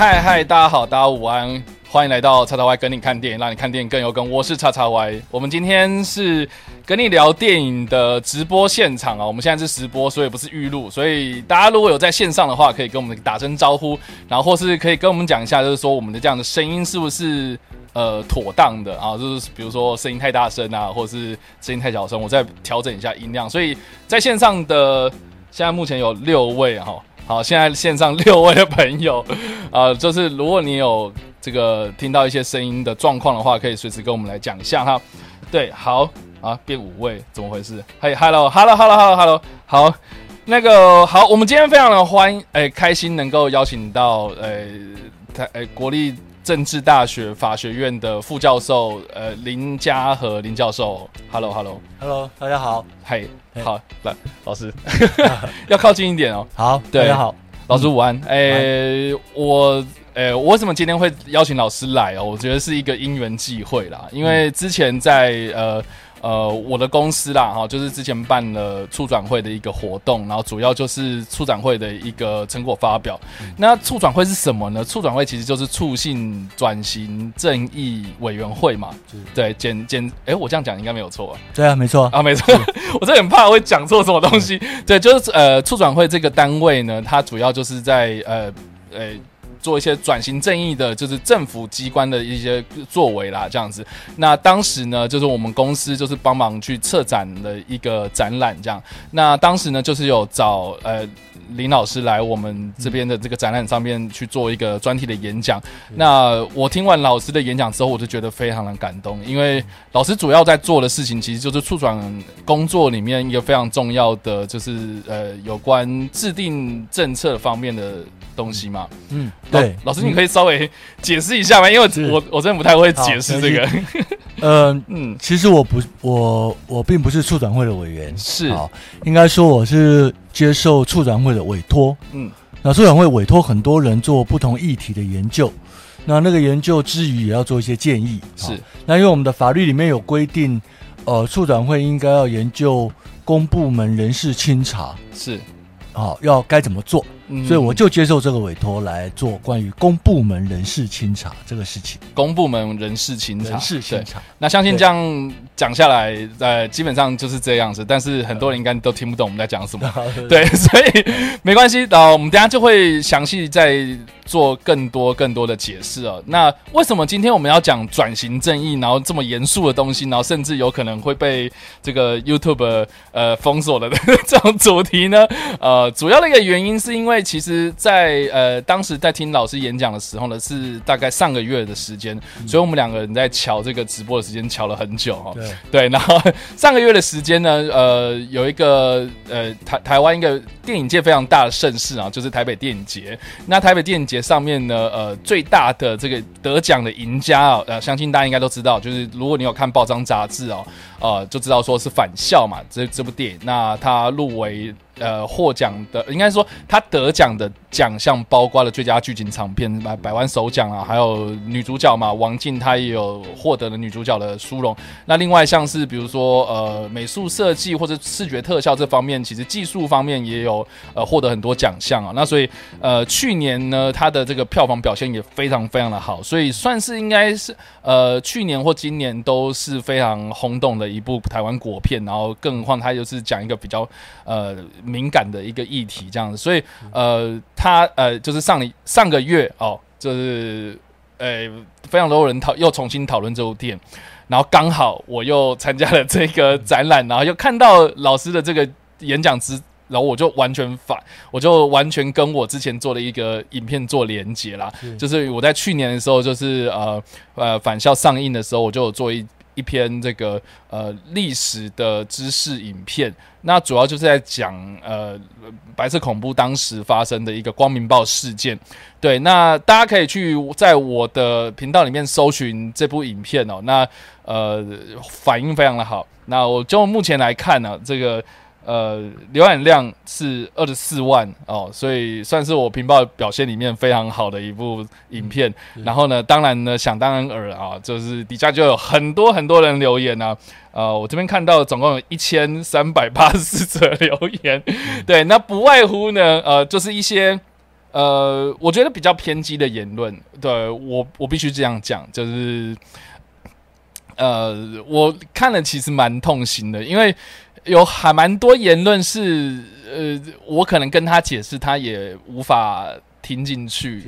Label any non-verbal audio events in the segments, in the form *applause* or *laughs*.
嗨嗨，大家好，大家午安，欢迎来到叉叉 Y 跟你看电影，让你看电影更有梗。我是叉叉 Y，我们今天是跟你聊电影的直播现场啊，我们现在是直播，所以不是预录，所以大家如果有在线上的话，可以跟我们打声招呼，然后或是可以跟我们讲一下，就是说我们的这样的声音是不是呃妥当的啊？就是比如说声音太大声啊，或者是声音太小声，我再调整一下音量。所以在线上的现在目前有六位哈。好，现在线上六位的朋友，呃，*laughs* 就是如果你有这个听到一些声音的状况的话，可以随时跟我们来讲一下哈。对，好啊，变五位，怎么回事？嘿，Hello，Hello，Hello，Hello，Hello，好，那个好，我们今天非常的欢迎，哎，开心能够邀请到，呃，台，哎，国立政治大学法学院的副教授，呃，林嘉和林教授，Hello，Hello，Hello，大家好，嘿。好，来老师 *laughs* 要靠近一点哦。好，大家好，老师午安。诶，我，诶，我为什么今天会邀请老师来哦？我觉得是一个因缘际会啦，因为之前在呃。呃，我的公司啦，哈，就是之前办了促转会的一个活动，然后主要就是促转会的一个成果发表。那促转会是什么呢？促转会其实就是促进转型正义委员会嘛。对，简简，哎，我这样讲应该没有错。对啊，没错啊，没错。*laughs* 我真的很怕会讲错什么东西。对，就是呃，促转会这个单位呢，它主要就是在呃，呃。做一些转型正义的，就是政府机关的一些作为啦，这样子。那当时呢，就是我们公司就是帮忙去策展的一个展览，这样。那当时呢，就是有找呃林老师来我们这边的这个展览上面去做一个专题的演讲。那我听完老师的演讲之后，我就觉得非常的感动，因为老师主要在做的事情，其实就是促转工作里面一个非常重要的，就是呃有关制定政策方面的。东西嘛，嗯，对，老师，你可以稍微解释一下吗？因为我我真的不太会解释这个。*laughs* 呃，嗯，其实我不，我我并不是促转会的委员，是。啊，应该说我是接受促转会的委托，嗯，那促转会委托很多人做不同议题的研究，那那个研究之余也要做一些建议，是。那因为我们的法律里面有规定，呃，促转会应该要研究公部门人事清查，是，好，要该怎么做？所以我就接受这个委托来做关于公部门人事清查这个事情。公部门人事清查，人事清查。那相信这样讲下来，呃，基本上就是这样子。但是很多人应该都听不懂我们在讲什么。*laughs* 对，*laughs* 所以没关系。呃，我们等下就会详细再做更多更多的解释哦。那为什么今天我们要讲转型正义，然后这么严肃的东西，然后甚至有可能会被这个 YouTube 呃封锁了的 *laughs* 这种主题呢？呃，主要的一个原因是因为。其实，在呃当时在听老师演讲的时候呢，是大概上个月的时间，所以我们两个人在瞧这个直播的时间瞧了很久哈。对对，然后上个月的时间呢，呃，有一个呃台台湾一个电影界非常大的盛事啊，就是台北电影节。那台北电影节上面呢，呃，最大的这个得奖的赢家啊，呃，相信大家应该都知道，就是如果你有看报章杂志哦，呃，就知道说是《返校》嘛，这这部电影，那它入围。呃，获奖的应该说他得奖的奖项包括了最佳剧情长片百百万首奖啊，还有女主角嘛，王静她也有获得了女主角的殊荣。那另外像是比如说呃美术设计或者视觉特效这方面，其实技术方面也有呃获得很多奖项啊。那所以呃去年呢，他的这个票房表现也非常非常的好，所以算是应该是呃去年或今年都是非常轰动的一部台湾国片。然后更何况他又是讲一个比较呃。敏感的一个议题，这样子，所以呃，他呃，就是上上个月哦，就是呃，非常多人讨又重新讨论这部电影，然后刚好我又参加了这个展览，然后又看到老师的这个演讲之，然后我就完全反，我就完全跟我之前做的一个影片做连接啦，就是我在去年的时候，就是呃呃返校上映的时候，我就有做一。一篇这个呃历史的知识影片，那主要就是在讲呃白色恐怖当时发生的一个光明报事件。对，那大家可以去在我的频道里面搜寻这部影片哦。那呃反应非常的好。那我就目前来看呢，这个。呃，浏览量是二十四万哦，所以算是我频报表现里面非常好的一部影片。然后呢，当然呢，想当然尔啊，就是底下就有很多很多人留言啊。呃，我这边看到总共有一千三百八十四则留言，对，那不外乎呢，呃，就是一些呃，我觉得比较偏激的言论，对我我必须这样讲，就是呃，我看了其实蛮痛心的，因为有还蛮多言论是呃，我可能跟他解释，他也无法听进去，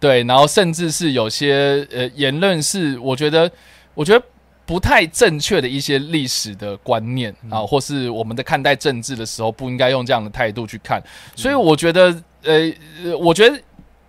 对，然后甚至是有些呃言论是我觉得我觉得不太正确的一些历史的观念啊，或是我们在看待政治的时候不应该用这样的态度去看，所以我觉得。呃，我觉得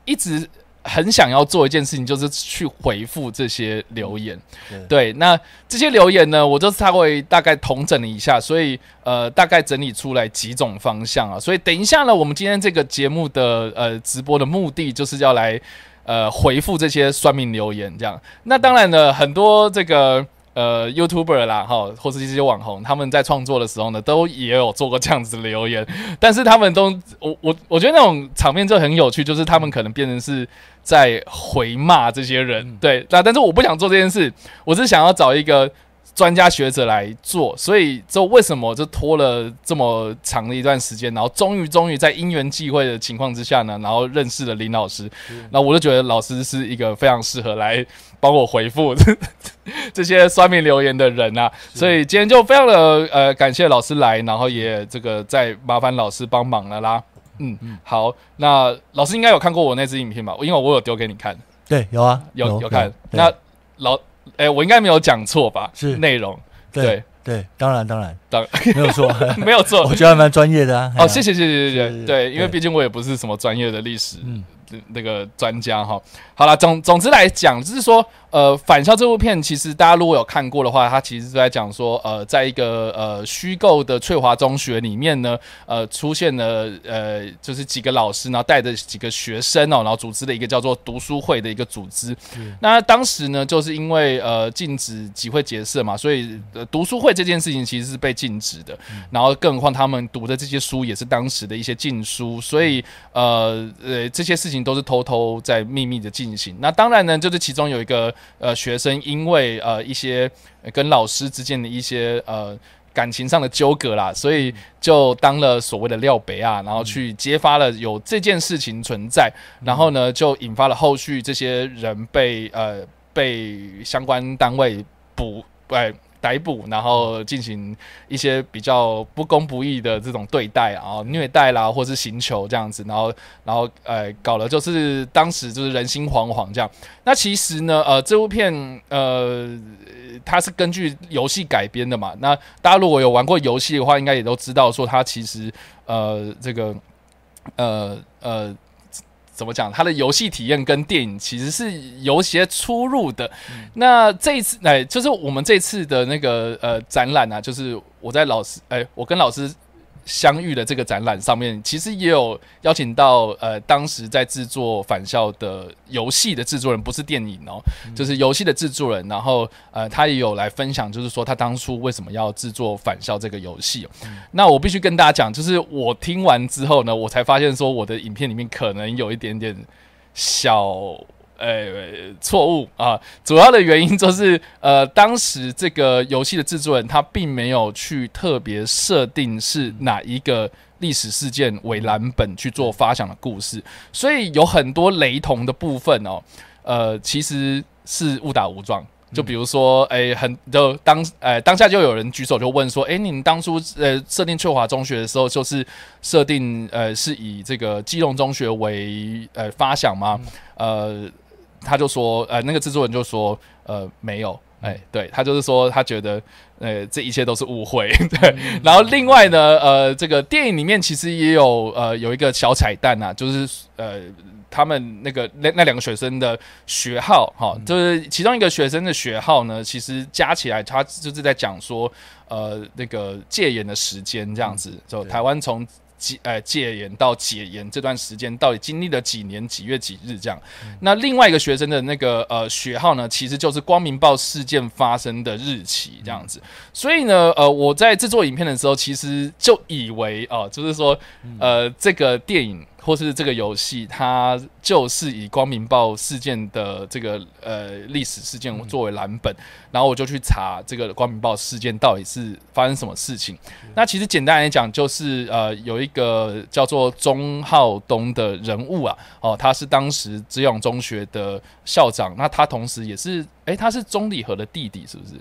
一直很想要做一件事情，就是去回复这些留言。对，那这些留言呢，我就稍微大概统整了一下，所以呃，大概整理出来几种方向啊。所以等一下呢，我们今天这个节目的呃直播的目的，就是要来呃回复这些算命留言。这样，那当然呢，很多这个。呃，YouTuber 啦，哈，或是一些网红，他们在创作的时候呢，都也有做过这样子的留言，但是他们都，我我我觉得那种场面就很有趣，就是他们可能变成是在回骂这些人，对，那但是我不想做这件事，我是想要找一个。专家学者来做，所以就为什么就拖了这么长的一段时间，然后终于终于在因缘际会的情况之下呢，然后认识了林老师，那我就觉得老师是一个非常适合来帮我回复 *laughs* 这些酸民留言的人啊，所以今天就非常的呃感谢老师来，然后也这个再麻烦老师帮忙了啦。嗯嗯，好，那老师应该有看过我那支影片吧？因为我有丢给你看，对，有啊，有有看，那老。哎，我应该没有讲错吧？是内容，对对，当然当然，当没有错，*laughs* 没有错，我觉得还蛮专业的啊。哦，谢谢谢谢谢谢，对，因为毕竟我也不是什么专业的历史那个专家哈。好了，总总之来讲，就是说。呃，返校这部片其实大家如果有看过的话，它其实是在讲说，呃，在一个呃虚构的翠华中学里面呢，呃，出现了呃，就是几个老师，然后带着几个学生哦，然后组织了一个叫做读书会的一个组织。那当时呢，就是因为呃禁止集会结社嘛，所以读书会这件事情其实是被禁止的。然后更何况他们读的这些书也是当时的一些禁书，所以呃呃这些事情都是偷偷在秘密的进行。那当然呢，就是其中有一个。呃，学生因为呃一些跟老师之间的一些呃感情上的纠葛啦，所以就当了所谓的廖北啊，然后去揭发了有这件事情存在，然后呢就引发了后续这些人被呃被相关单位捕哎。逮捕，然后进行一些比较不公不义的这种对待啊，虐待啦，或是刑求这样子，然后，然后，呃，搞了就是当时就是人心惶惶这样。那其实呢，呃，这部片，呃，它是根据游戏改编的嘛。那大家如果有玩过游戏的话，应该也都知道说它其实，呃，这个，呃，呃。怎么讲？它的游戏体验跟电影其实是有些出入的。那这一次，哎，就是我们这次的那个呃展览啊，就是我在老师，哎，我跟老师。相遇的这个展览上面，其实也有邀请到呃，当时在制作《返校》的游戏的制作人，不是电影哦，就是游戏的制作人。然后呃，他也有来分享，就是说他当初为什么要制作《返校》这个游戏。那我必须跟大家讲，就是我听完之后呢，我才发现说我的影片里面可能有一点点小。呃，错误啊！主要的原因就是，呃，当时这个游戏的制作人他并没有去特别设定是哪一个历史事件为蓝本去做发想的故事，所以有很多雷同的部分哦。呃，其实是误打误撞。就比如说，哎，很就当，呃，当下就有人举手就问说，哎，你们当初呃设定翠华中学的时候，就是设定呃是以这个基隆中学为呃发想吗？呃。他就说，呃，那个制作人就说，呃，没有，哎，对他就是说，他觉得，呃，这一切都是误会，*laughs* 对。然后另外呢，呃，这个电影里面其实也有，呃，有一个小彩蛋啊，就是，呃，他们那个那那两个学生的学号，哈，就是其中一个学生的学号呢，其实加起来，他就是在讲说，呃，那个戒严的时间这样子，就台湾从。戒呃戒严到解严这段时间到底经历了几年几月几日这样？那另外一个学生的那个呃学号呢，其实就是光明报事件发生的日期这样子。所以呢，呃，我在制作影片的时候，其实就以为哦，就是说呃这个电影。或是这个游戏，它就是以光明报事件的这个呃历史事件作为蓝本，然后我就去查这个光明报事件到底是发生什么事情。那其实简单来讲，就是呃有一个叫做钟浩东的人物啊，哦，他是当时资永中学的校长，那他同时也是，哎，他是钟礼和的弟弟，是不是？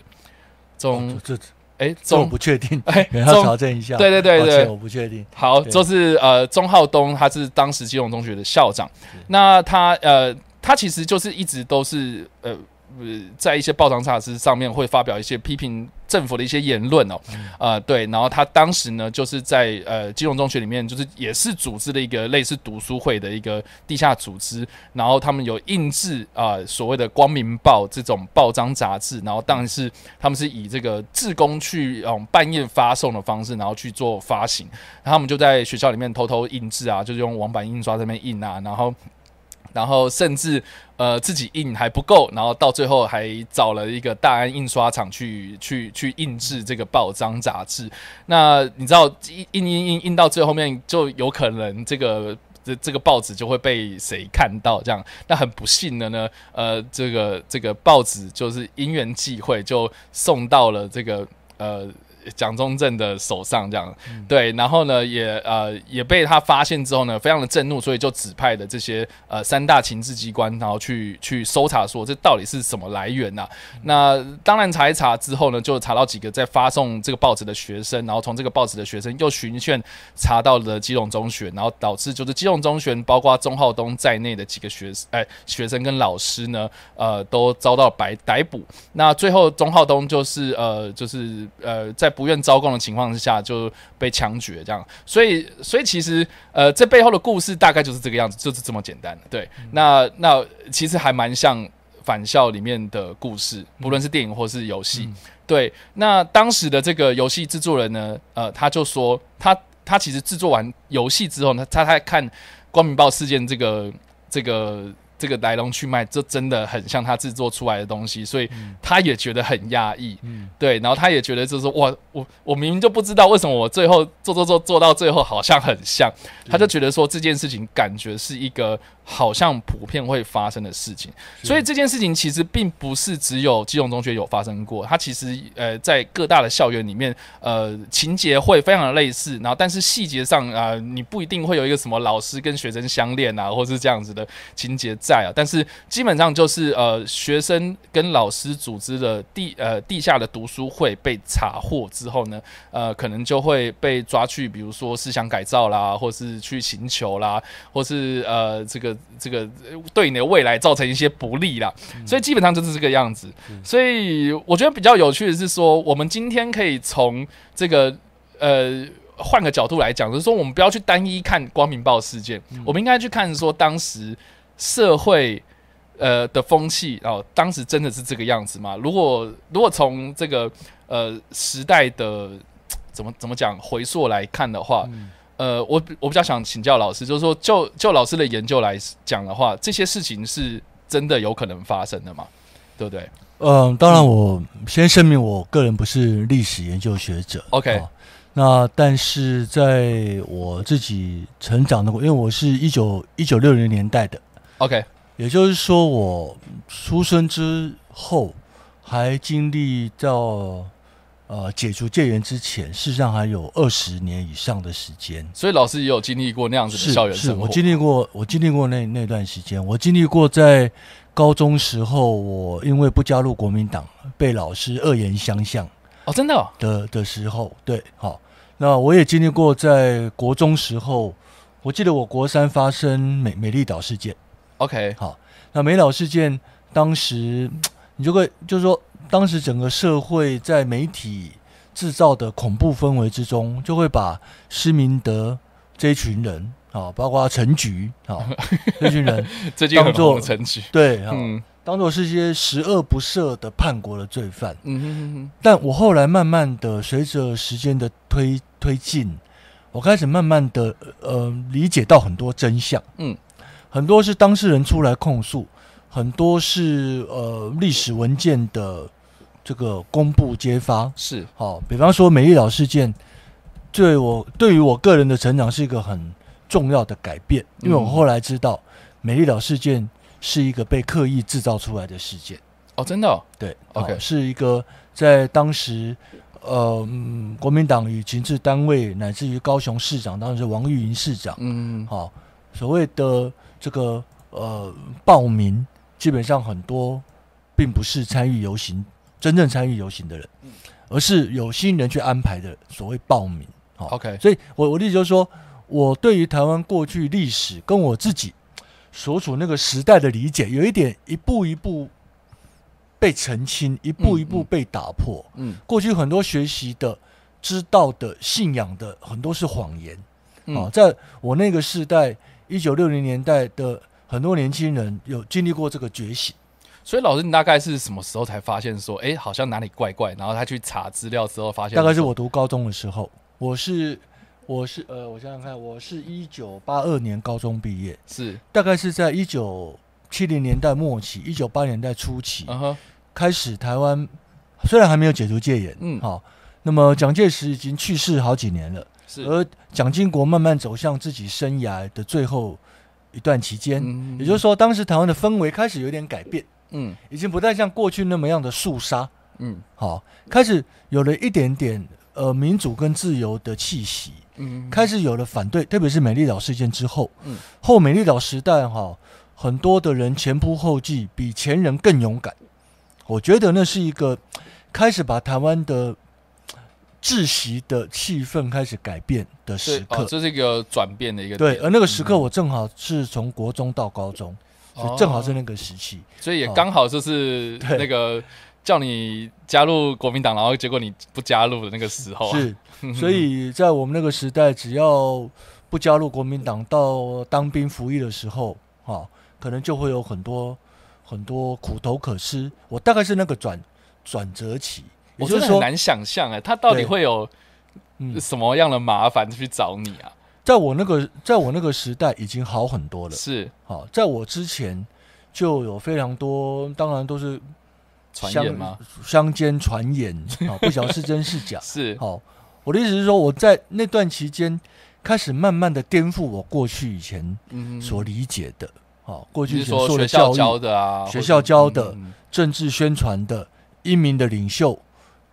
钟这。哎，*laughs* 我不确定，哎，要查证一下。对对对对，我不确定。好，就是呃，钟浩东，他是当时基隆中学的校长。那他呃，他其实就是一直都是呃。呃，在一些报章杂志上面会发表一些批评政府的一些言论哦，啊对，然后他当时呢就是在呃金融中学里面，就是也是组织了一个类似读书会的一个地下组织，然后他们有印制啊所谓的光明报这种报章杂志，然后当然是他们是以这个自工去嗯半夜发送的方式，然后去做发行，然后他们就在学校里面偷偷印制啊，就是用网版印刷这边印啊，然后。然后甚至呃自己印还不够，然后到最后还找了一个大安印刷厂去去去印制这个报章杂志。那你知道印印印印到最后面，就有可能这个这这个报纸就会被谁看到？这样，那很不幸的呢，呃，这个这个报纸就是因缘际会就送到了这个呃。蒋中正的手上这样，对，然后呢，也呃也被他发现之后呢，非常的震怒，所以就指派的这些呃三大情治机关，然后去去搜查，说这到底是什么来源呐？那当然查一查之后呢，就查到几个在发送这个报纸的学生，然后从这个报纸的学生又循线查到了基隆中学，然后导致就是基隆中学包括钟浩东在内的几个学哎学生跟老师呢，呃都遭到逮逮捕。那最后钟浩东就是呃就是呃在不愿招供的情况之下就被枪决，这样，所以，所以其实，呃，这背后的故事大概就是这个样子，就是这么简单。对，那那其实还蛮像返校里面的故事，不论是电影或是游戏。对，那当时的这个游戏制作人呢，呃，他就说，他他其实制作完游戏之后呢，他他看光明报事件这个这个。这个来龙去脉，这真的很像他制作出来的东西，所以他也觉得很压抑。嗯，对，然后他也觉得就是我我我明明就不知道为什么我最后做做做做到最后好像很像，他就觉得说这件事情感觉是一个。好像普遍会发生的事情，所以这件事情其实并不是只有基隆中学有发生过，它其实呃在各大的校园里面，呃情节会非常的类似，然后但是细节上啊，你不一定会有一个什么老师跟学生相恋啊，或是这样子的情节在啊，但是基本上就是呃学生跟老师组织的地呃地下的读书会被查获之后呢，呃可能就会被抓去，比如说思想改造啦，或是去寻求啦，或是呃这个。这个对你的未来造成一些不利啦，所以基本上就是这个样子。所以我觉得比较有趣的是说，我们今天可以从这个呃换个角度来讲，就是说我们不要去单一看光明报事件，我们应该去看说当时社会呃的风气哦，当时真的是这个样子吗？如果如果从这个呃时代的怎么怎么讲回溯来看的话。呃，我我比较想请教老师，就是说，就就老师的研究来讲的话，这些事情是真的有可能发生的吗？对不对？嗯，当然，我先声明，我个人不是历史研究学者。OK，那但是在我自己成长的，因为我是一九一九六零年代的，OK，也就是说，我出生之后还经历到。呃，解除戒严之前，事实上还有二十年以上的时间，所以老师也有经历过那样子的校园生活。我经历过，我经历过那那段时间，我经历过在高中时候，我因为不加入国民党，被老师恶言相向。哦，真的的的时候，对，好，那我也经历过在国中时候，我记得我国三发生美美丽岛事件。OK，好，那美岛事件当时 *tsk* 你就会就是说。当时整个社会在媒体制造的恐怖氛围之中，就会把施明德这一群人啊，包括陈菊啊 *laughs* 这群人，*laughs* 当做陈菊对，嗯，当做是一些十恶不赦的叛国的罪犯。嗯哼哼哼。但我后来慢慢的随着时间的推推进，我开始慢慢的呃理解到很多真相。嗯，很多是当事人出来控诉，很多是呃历史文件的。这个公布揭发。是。好，比方说美丽岛事件，对我对于我个人的成长是一个很重要的改变，因为我后来知道美丽岛事件是一个被刻意制造出来的事件。哦，真的？对，OK，是一个在当时，呃，国民党与情治单位，乃至于高雄市长，当时是王玉莹市长，嗯，好，所谓的这个呃报名，基本上很多并不是参与游行，真正参与游行的人，而是有心人去安排的所谓报名。好，OK，所以我我的意思就是说，我对于台湾过去历史跟我自己所处那个时代的理解，有一点一步一步。被澄清，一步一步被打破。嗯，过去很多学习的、知道的、信仰的，很多是谎言。啊，在我那个时代，一九六零年代的很多年轻人有经历过这个觉醒。所以，老师，你大概是什么时候才发现说，哎，好像哪里怪怪？然后他去查资料之后，发现大概是我读高中的时候。我是，我是，呃，我想想看，我是一九八二年高中毕业，是大概是在一九七零年代末期，一九八年代初期。嗯哼。开始，台湾虽然还没有解除戒严，嗯，好，那么蒋介石已经去世好几年了，是，而蒋经国慢慢走向自己生涯的最后一段期间，也就是说，当时台湾的氛围开始有点改变，嗯，已经不再像过去那么样的肃杀，嗯，好，开始有了一点点呃民主跟自由的气息，嗯，开始有了反对，特别是美丽岛事件之后，嗯，后美丽岛时代哈，很多的人前仆后继，比前人更勇敢。我觉得那是一个开始把台湾的窒息的气氛开始改变的时刻，这是一个转变的一个对。而那个时刻，我正好是从国中到高中，所以正好是那个时期，所以也刚好就是 *laughs* 那个叫你加入国民党，然后结果你不加入的那个时候。是，*laughs* 所以在我们那个时代，只要不加入国民党，到当兵服役的时候，哈，可能就会有很多。很多苦头可吃，我大概是那个转转折期，我就是很难想象哎，他到底会有什么样的麻烦去找你啊？在我那个在我那个时代已经好很多了，是好，在我之前就有非常多，当然都是传言吗？乡间传言 *laughs* 啊，不晓得是真是假。是好，我的意思是说，我在那段期间开始慢慢的颠覆我过去以前所理解的。好，过去所说的教教的啊，学校教的政治宣传的英明的领袖，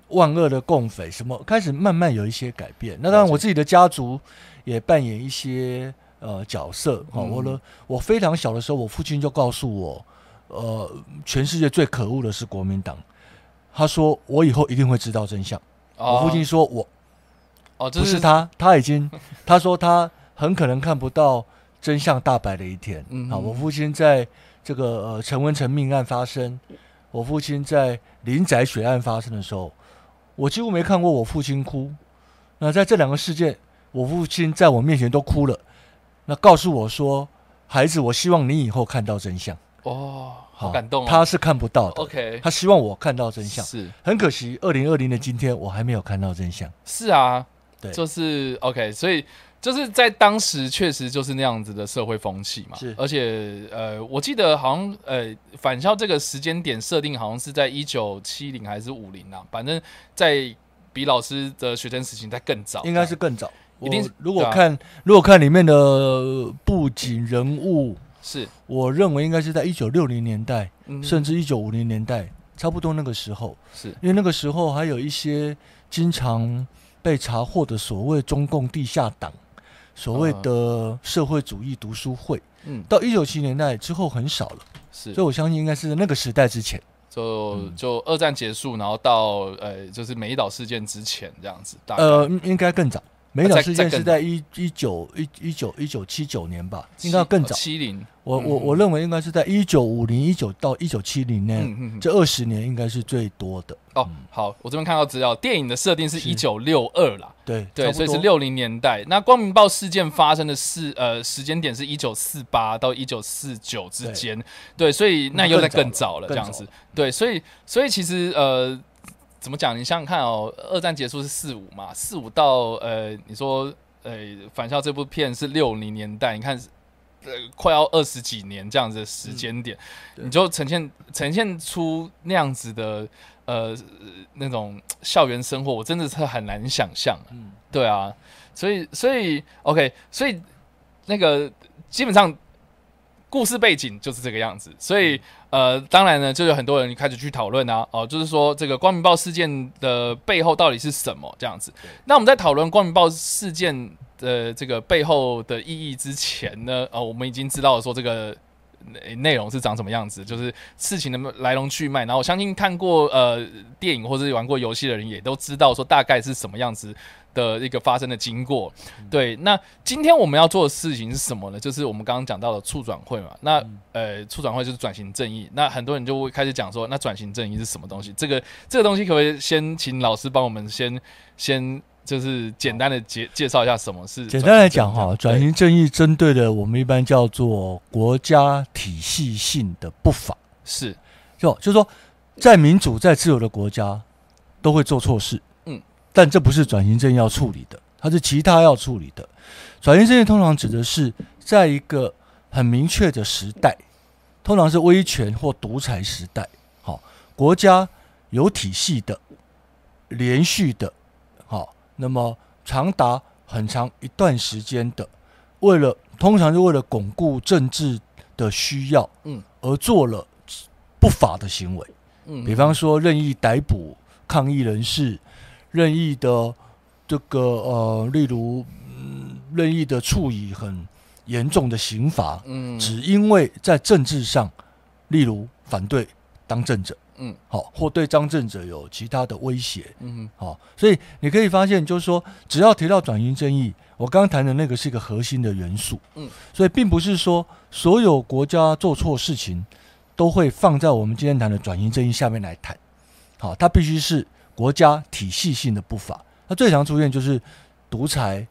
万恶的共匪，什么开始慢慢有一些改变。那当然，我自己的家族也扮演一些呃角色。好，我呢我非常小的时候，我父亲就告诉我，呃，全世界最可恶的是国民党。他说我以后一定会知道真相。我父亲说我哦，不是他，他已经他说他很可能看不到。真相大白的一天啊！我父亲在这个呃陈文成命案发生，我父亲在林宅血案发生的时候，我几乎没看过我父亲哭。那在这两个事件，我父亲在我面前都哭了。那告诉我说：“孩子，我希望你以后看到真相。”哦，好感动。他是看不到的。OK，他希望我看到真相。是很可惜，二零二零的今天，我还没有看到真相。是啊，对，就是 OK，所以。就是在当时确实就是那样子的社会风气嘛，是，而且呃，我记得好像呃，返校这个时间点设定好像是在一九七零还是五零啊，反正在比老师的学生时期在更早，应该是更早，一定是如果看如果看里面的布景人物，是，我认为应该是在一九六零年代，甚至一九五零年代，差不多那个时候，是。因为那个时候还有一些经常被查获的所谓中共地下党。所谓的社会主义读书会，嗯，到一九七年代之后很少了，是，所以我相信应该是那个时代之前，就就二战结束，然后到呃，就是美岛事件之前这样子，呃，应该更早。美岛事件是在一一九一一九一九七九年吧，应该更早。七零，我我我认为应该是在一九五零一九到一九七零年，这二十年应该是最多的。哦，好，我这边看到资料，电影的设定是一九六二啦，对对，所以是六零年代。那光明报事件发生的是呃时间点是一九四八到一九四九之间，对，所以那又在更早了这样子。对，所以所以其实呃。怎么讲？你想想看哦，二战结束是四五嘛，四五到呃，你说呃，返校这部片是六零年代，你看呃，快要二十几年这样子的时间点，你就呈现呈现出那样子的呃那种校园生活，我真的是很难想象。嗯，对啊，所以所以 OK，所以那个基本上故事背景就是这个样子，所以呃，当然呢，就有很多人开始去讨论啊，哦，就是说这个光明报事件的背后到底是什么这样子。那我们在讨论光明报事件的这个背后的意义之前呢，哦，我们已经知道说这个。内容是长什么样子，就是事情的来龙去脉。然后我相信看过呃电影或者玩过游戏的人，也都知道说大概是什么样子的一个发生的经过。对，那今天我们要做的事情是什么呢？就是我们刚刚讲到的促转会嘛。那呃，促转会就是转型正义。那很多人就会开始讲说，那转型正义是什么东西？这个这个东西可不可以先请老师帮我们先先。就是简单的介介绍一下什么是简单来讲哈，转型正义针对的我们一般叫做国家体系性的不法，是就就是说，在民主在自由的国家都会做错事，嗯，但这不是转型正义要处理的，它是其他要处理的。转型正义通常指的是在一个很明确的时代，通常是威权或独裁时代，好，国家有体系的、连续的。好那么长达很长一段时间的，为了通常是为了巩固政治的需要，嗯，而做了不法的行为，嗯，比方说任意逮捕抗议人士，任意的这个呃，例如嗯，任意的处以很严重的刑罚，嗯，只因为在政治上，例如反对当政者。嗯，好，或对当政者有其他的威胁，嗯，好，所以你可以发现，就是说，只要提到转型正义，我刚刚谈的那个是一个核心的元素，嗯，所以并不是说所有国家做错事情都会放在我们今天谈的转型正义下面来谈，好，它必须是国家体系性的不法，它最常出现就是独裁，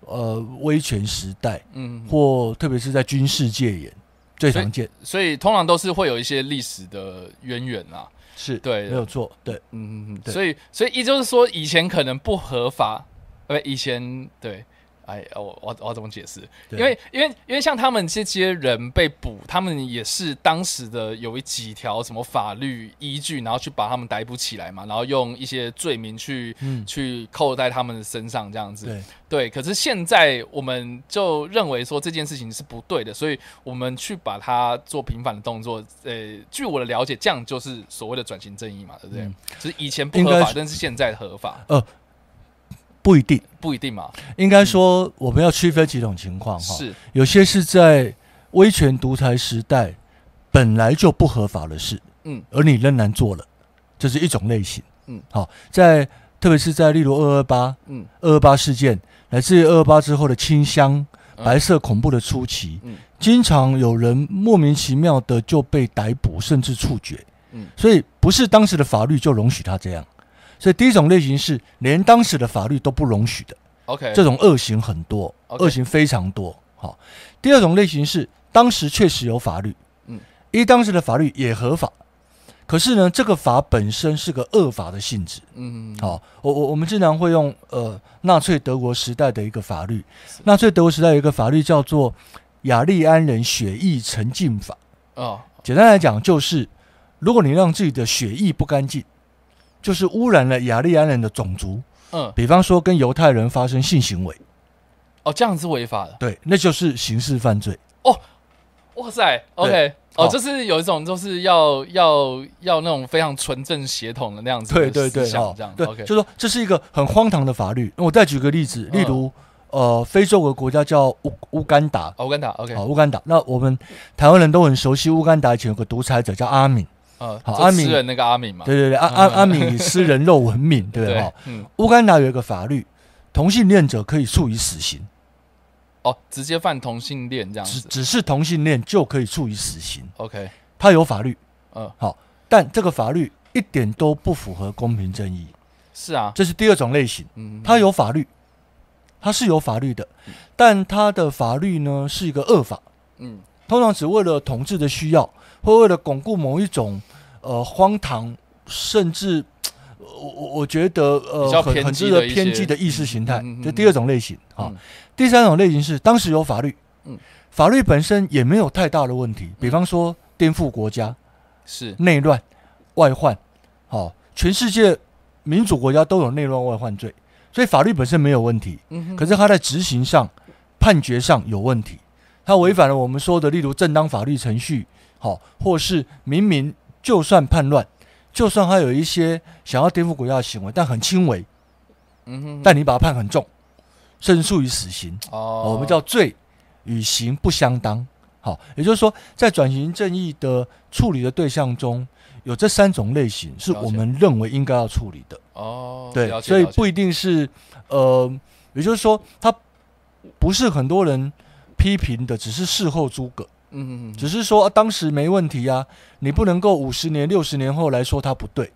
呃，威权时代，嗯，或特别是在军事戒严。最常见，所以通常都是会有一些历史的渊源啊，是对，没有错，对，嗯嗯嗯，所以所以也就是说，以前可能不合法，呃，以前对。哎，我我我怎么解释？因为因为因为像他们这些人被捕，他们也是当时的有几条什么法律依据，然后去把他们逮捕起来嘛，然后用一些罪名去去扣在他们的身上这样子。对对，可是现在我们就认为说这件事情是不对的，所以我们去把它做平反的动作。呃，据我的了解，这样就是所谓的转型正义嘛，对不对？就是以前不合法，但是现在合法。呃。不一定，不一定嘛。应该说，我们要区分几种情况哈。是，有些是在威权独裁时代本来就不合法的事，嗯，而你仍然做了，这是一种类型。嗯，好，在特别是在例如二二八，嗯，二二八事件，乃至于二二八之后的清乡白色恐怖的初期，嗯，经常有人莫名其妙的就被逮捕，甚至处决。嗯，所以不是当时的法律就容许他这样。所以第一种类型是连当时的法律都不容许的，OK，这种恶行很多，恶行非常多。好，第二种类型是当时确实有法律，嗯，因为当时的法律也合法，可是呢，这个法本身是个恶法的性质，嗯，好，我我我们经常会用呃纳粹德国时代的一个法律，纳粹德国时代有一个法律叫做雅利安人血液沉浸法，哦，简单来讲就是如果你让自己的血液不干净。就是污染了雅利安人的种族，嗯，比方说跟犹太人发生性行为，哦，这样是违法的，对，那就是刑事犯罪。哦，哇塞，OK，哦，就是有一种就是要要要那种非常纯正血统的那样子，对对对，这样对，OK，就说这是一个很荒唐的法律。我再举个例子，例如呃，非洲有个国家叫乌乌干达，乌干达，OK，好，乌干达。那我们台湾人都很熟悉乌干达，以前有个独裁者叫阿敏。呃，好，阿敏那个阿敏嘛，对对对，阿阿阿敏以吃人肉闻名，对不嗯，乌干达有一个法律，同性恋者可以处以死刑。哦，直接犯同性恋这样子，只只是同性恋就可以处以死刑。OK，他有法律，嗯，好，但这个法律一点都不符合公平正义。是啊，这是第二种类型，嗯，他有法律，他是有法律的，但他的法律呢是一个恶法，嗯，通常只为了统治的需要。会为了巩固某一种呃荒唐，甚至我我我觉得呃很很值得偏激的意识形态，这第二种类型啊。第三种类型是当时有法律，嗯，法律本身也没有太大的问题，比方说颠覆国家是内乱外患，好，全世界民主国家都有内乱外患罪，所以法律本身没有问题。嗯，可是他在执行上。判决上有问题，他违反了我们说的，例如正当法律程序，好，或是明明就算叛乱，就算他有一些想要颠覆国家的行为，但很轻微，嗯哼，但你把他判很重，甚至处于死刑，哦，我们叫罪与刑不相当，好，也就是说，在转型正义的处理的对象中。有这三种类型是我们认为应该要处理的哦，对，所以不一定是呃，也就是说，他不是很多人批评的，只是事后诸葛，嗯嗯，只是说当时没问题啊，你不能够五十年、六十年后来说他不对，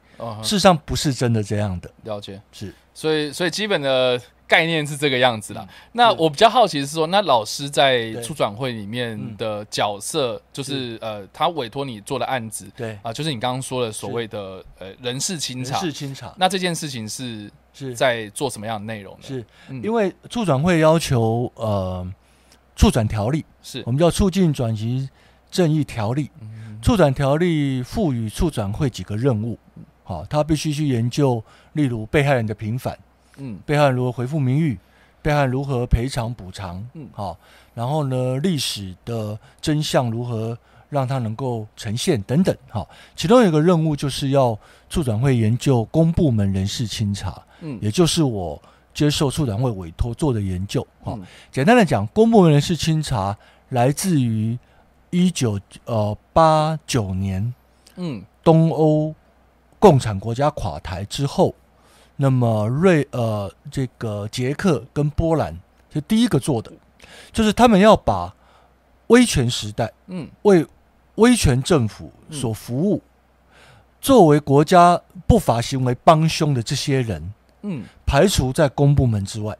事实上不是真的这样的，了解。是，所以所以基本的。概念是这个样子啦。那我比较好奇的是说，那老师在出转会里面的角色，就是呃，他委托你做的案子，对。啊，就是你刚刚说的所谓的呃人事清查。人事清查。那这件事情是是。在做什么样的内容呢？是。因为促转会要求呃，促转条例是我们叫促进转型正义条例。促转条例赋予促转会几个任务，好，他必须去研究，例如被害人的平反。嗯，被害人如何回复名誉？被害人如何赔偿补偿？嗯，好，然后呢，历史的真相如何让他能够呈现？等等，好，其中有一个任务就是要促转会研究公部门人事清查，嗯，也就是我接受处长会委托做的研究。好，简单的讲，公部门人事清查来自于一九呃八九年，嗯，东欧共产国家垮台之后。那么瑞呃，这个捷克跟波兰就第一个做的，就是他们要把威权时代，嗯，为威权政府所服务，作为国家不法行为帮凶的这些人，嗯，排除在公部门之外，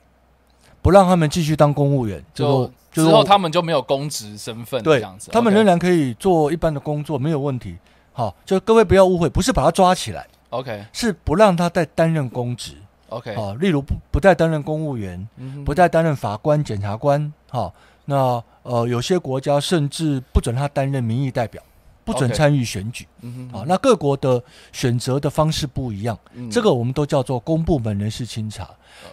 不让他们继续当公务员，就之后他们就没有公职身份，对，这样子，他们仍然可以做一般的工作，没有问题。好，就各位不要误会，不是把他抓起来。OK，是不让他再担任公职。OK，啊，例如不不再担任公务员，不再担任法官、检察官。好，那呃，有些国家甚至不准他担任民意代表，不准参与选举。啊，那各国的选择的方式不一样。这个我们都叫做公部门人事清查。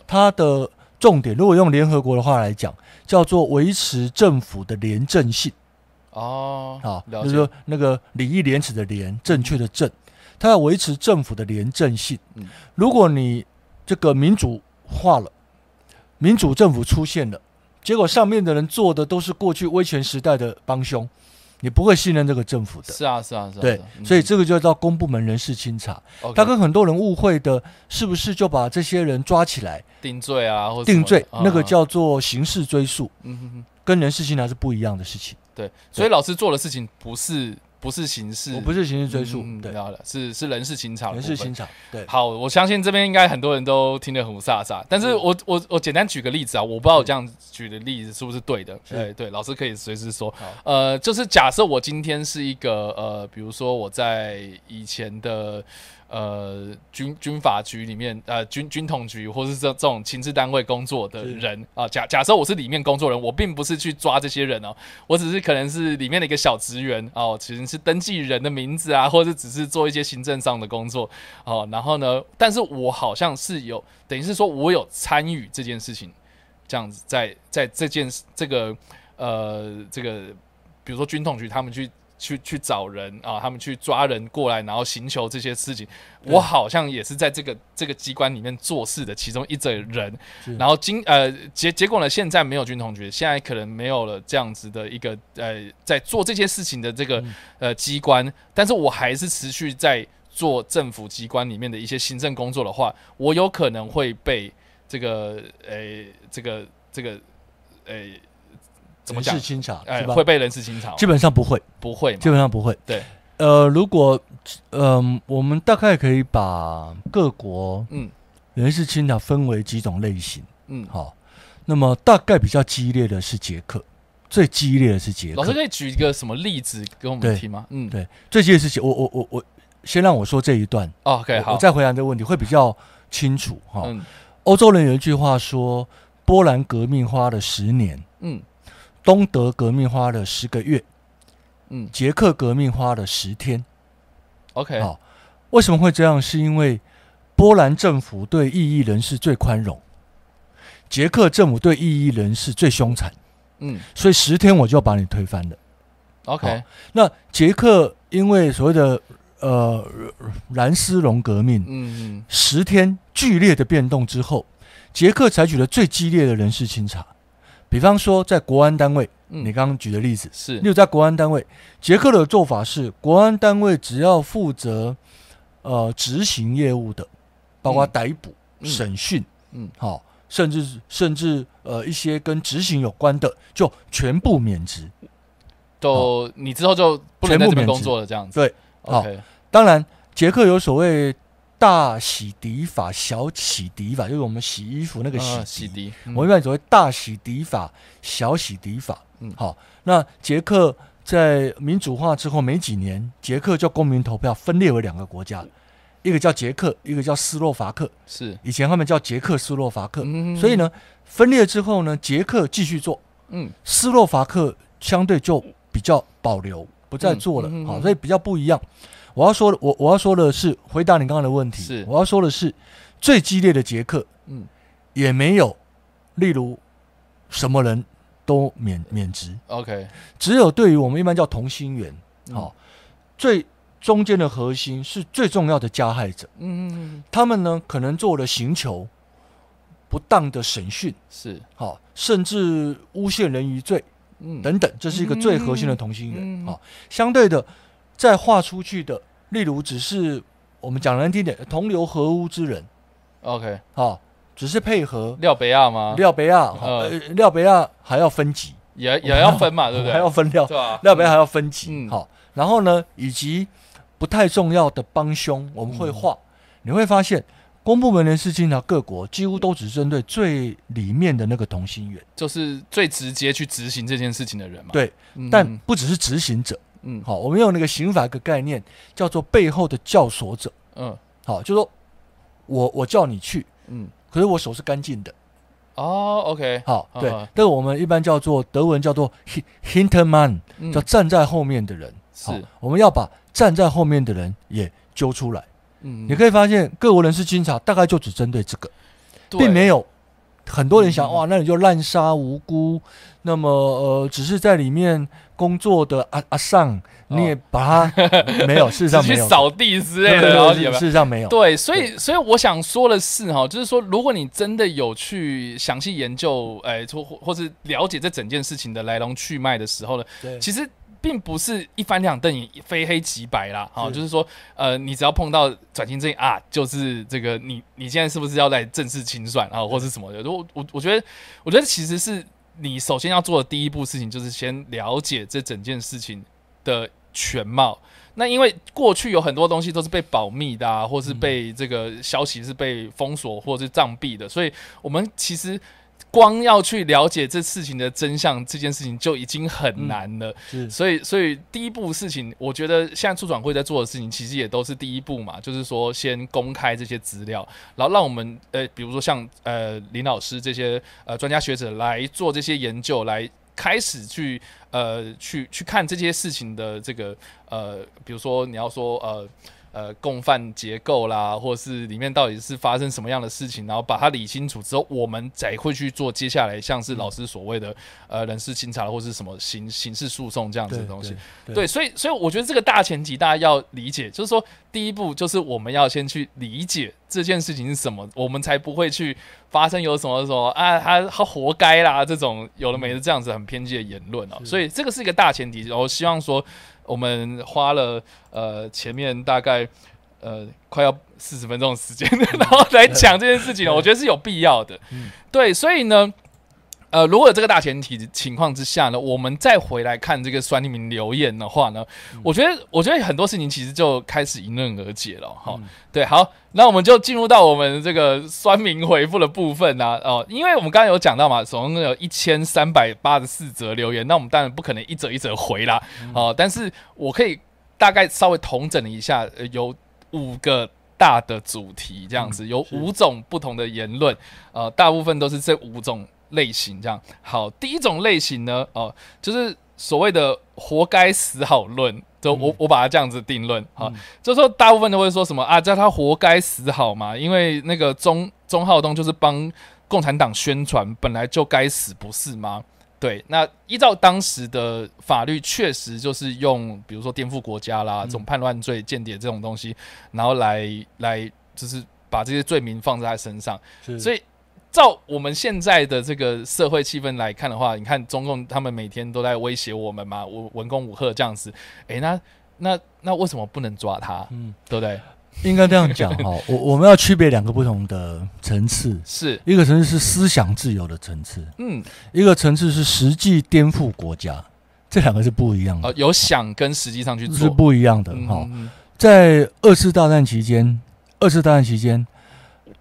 它的重点，如果用联合国的话来讲，叫做维持政府的廉政性。哦，好，就是说那个礼义廉耻的廉，正确的正。他要维持政府的廉政性。如果你这个民主化了，民主政府出现了，结果上面的人做的都是过去威权时代的帮凶，你不会信任这个政府的。是啊，是啊，是啊。对，所以这个就叫公部门人事清查。他跟很多人误会的，是不是就把这些人抓起来定罪啊？或定罪，那个叫做刑事追诉。嗯哼哼，跟人事清查是不一样的事情。对，所以老师做的事情不是。不是刑事，我不是刑事追诉，对，是是人事清场，人事清场，对。好，我相信这边应该很多人都听得很飒飒，但是我我我简单举个例子啊，我不知道我这样举的例子是不是对的，对对，老师可以随时说。呃，就是假设我今天是一个呃，比如说我在以前的。呃，军军法局里面，呃，军军统局或是这这种情治单位工作的人啊，假假设我是里面工作人，我并不是去抓这些人哦，我只是可能是里面的一个小职员哦，其实是登记人的名字啊，或者只是做一些行政上的工作哦，然后呢，但是我好像是有，等于是说我有参与这件事情，这样子，在在这件这个呃这个，比如说军统局他们去。去去找人啊，他们去抓人过来，然后寻求这些事情。我好像也是在这个这个机关里面做事的其中一者人。然后今呃结结果呢，现在没有军同学，现在可能没有了这样子的一个呃在做这些事情的这个呃机关。但是我还是持续在做政府机关里面的一些行政工作的话，我有可能会被这个呃这个这个呃。人事清查，哎，会被人事清查？基本上不会，不会，基本上不会。对，呃，如果，嗯，我们大概可以把各国，嗯，人事清查分为几种类型，嗯，好，那么大概比较激烈的是捷克，最激烈的是捷克。老师可以举一个什么例子给我们听吗？嗯，对，最激烈是捷，我我我我先让我说这一段，OK，好，我再回答这个问题会比较清楚哈。欧洲人有一句话说，波兰革命花了十年，嗯。东德革命花了十个月，嗯，捷克革命花了十天。OK，好，为什么会这样？是因为波兰政府对异议人士最宽容，捷克政府对异议人士最凶残。嗯，所以十天我就把你推翻了。OK，那捷克因为所谓的呃蓝丝绒革命，嗯嗯，十天剧烈的变动之后，捷克采取了最激烈的人事清查。比方说，在国安单位，你刚刚举的例子是，例如在国安单位，杰克的做法是，国安单位只要负责呃执行业务的，包括逮捕、审讯，嗯，好，甚至甚至呃一些跟执行有关的，就全部免职。就你之后就不能在这边工作了，这样子。对，好。当然，杰克有所谓大洗涤法、小洗涤法，就是我们洗衣服那个洗洗涤。我一般所谓大洗涤法、小洗涤法。嗯，好。那捷克在民主化之后没几年，捷克就公民投票分裂为两个国家，一个叫捷克，一个叫斯洛伐克。是，以前他们叫捷克斯洛伐克。所以呢，分裂之后呢，捷克继续做，嗯，斯洛伐克相对就。比较保留，不再做了，好，所以比较不一样。我要说，我我要说的是，回答你刚刚的问题，是。我要说的是，最激烈的捷克，嗯，也没有，例如什么人都免免职，OK，只有对于我们一般叫同心圆，好，最中间的核心是最重要的加害者，嗯嗯嗯，他们呢可能做了刑求不当的审讯，是。好，甚至诬陷人于罪。等等，这是一个最核心的同心圆啊。相对的，再画出去的，例如只是我们讲难听点，同流合污之人。OK，好，只是配合廖北亚吗？廖北亚，呃，廖北亚还要分级，也也要分嘛，*laughs* 对不对？还要分廖，对吧？廖北亚还要分级。好，然后呢，以及不太重要的帮凶，我们会画，你会发现。公部门人事经常各国几乎都只针对最里面的那个同心圆，就是最直接去执行这件事情的人嘛。对，但不只是执行者。嗯，好，我们用那个刑法一个概念叫做背后的教唆者。嗯，好，就说我我叫你去，嗯，可是我手是干净的。哦，OK，好，对，这个我们一般叫做德文叫做 hinterman，叫站在后面的人。是，我们要把站在后面的人也揪出来。嗯，你可以发现各国人事清查大概就只针对这个，并没有很多人想哇，那你就滥杀无辜。那么呃，只是在里面工作的阿阿尚，你也把他没有，*laughs* 事实上没有扫地之类的，然后事实上没有。对，所以所以我想说的是哈，就是说，如果你真的有去详细研究，哎，或或是了解这整件事情的来龙去脉的时候呢，其实。并不是一翻两瞪眼、非黑即白啦，好，就是说，呃，你只要碰到转型正义啊，就是这个，你你现在是不是要来正式清算啊，或是什么的？我我我觉得，我觉得其实是你首先要做的第一步事情，就是先了解这整件事情的全貌。那因为过去有很多东西都是被保密的，啊，或是被这个消息是被封锁或者是障蔽的，所以我们其实。光要去了解这事情的真相，这件事情就已经很难了。所以，所以第一步事情，我觉得现在出转会在做的事情，其实也都是第一步嘛，就是说先公开这些资料，然后让我们呃，比如说像呃林老师这些呃专家学者来做这些研究，来开始去呃去去看这些事情的这个呃，比如说你要说呃。呃，共犯结构啦，或是里面到底是发生什么样的事情，然后把它理清楚之后，我们才会去做接下来像是老师所谓的呃人事清查或是什么刑刑事诉讼这样子的东西。对，所以所以我觉得这个大前提大家要理解，就是说第一步就是我们要先去理解这件事情是什么，我们才不会去发生有什么什么啊他他活该啦这种有了没的这样子很偏激的言论啊。所以这个是一个大前提，然后希望说。我们花了呃前面大概呃快要四十分钟的时间，*laughs* 然后来讲这件事情，我觉得是有必要的。对，所以呢，呃，如果有这个大前提情况之下呢，我们再回来看这个酸匿名留言的话呢，我觉得我觉得很多事情其实就开始迎刃而解了。哈，对，好，那我们就进入到我们这个酸民回复的部分呢。哦，因为我们刚刚有讲到嘛，总共有一千三百八十四则留言，那我们当然不可能一则一则回啦。哦，但是我可以大概稍微统整了一下，有五个大的主题，这样子，有五种不同的言论，呃，大部分都是这五种类型。这样，好，第一种类型呢，哦，就是所谓的“活该死好论”。就我我把它这样子定论啊，就说大部分都会说什么啊，叫他活该死好嘛，因为那个钟钟浩东就是帮共产党宣传，本来就该死，不是吗？对，那依照当时的法律，确实就是用比如说颠覆国家啦、这种叛乱罪、间谍这种东西，然后来来就是把这些罪名放在他身上。所以照我们现在的这个社会气氛来看的话，你看中共他们每天都在威胁我们嘛，文文攻武赫这样子，哎，那那那为什么不能抓他？嗯，对不对？应该这样讲哈，*laughs* 我我们要区别两个不同的层次，是一个层次是思想自由的层次，嗯，一个层次是实际颠覆国家，这两个是不一样的。有想跟实际上去做是不一样的哈。在二次大战期间，二次大战期间，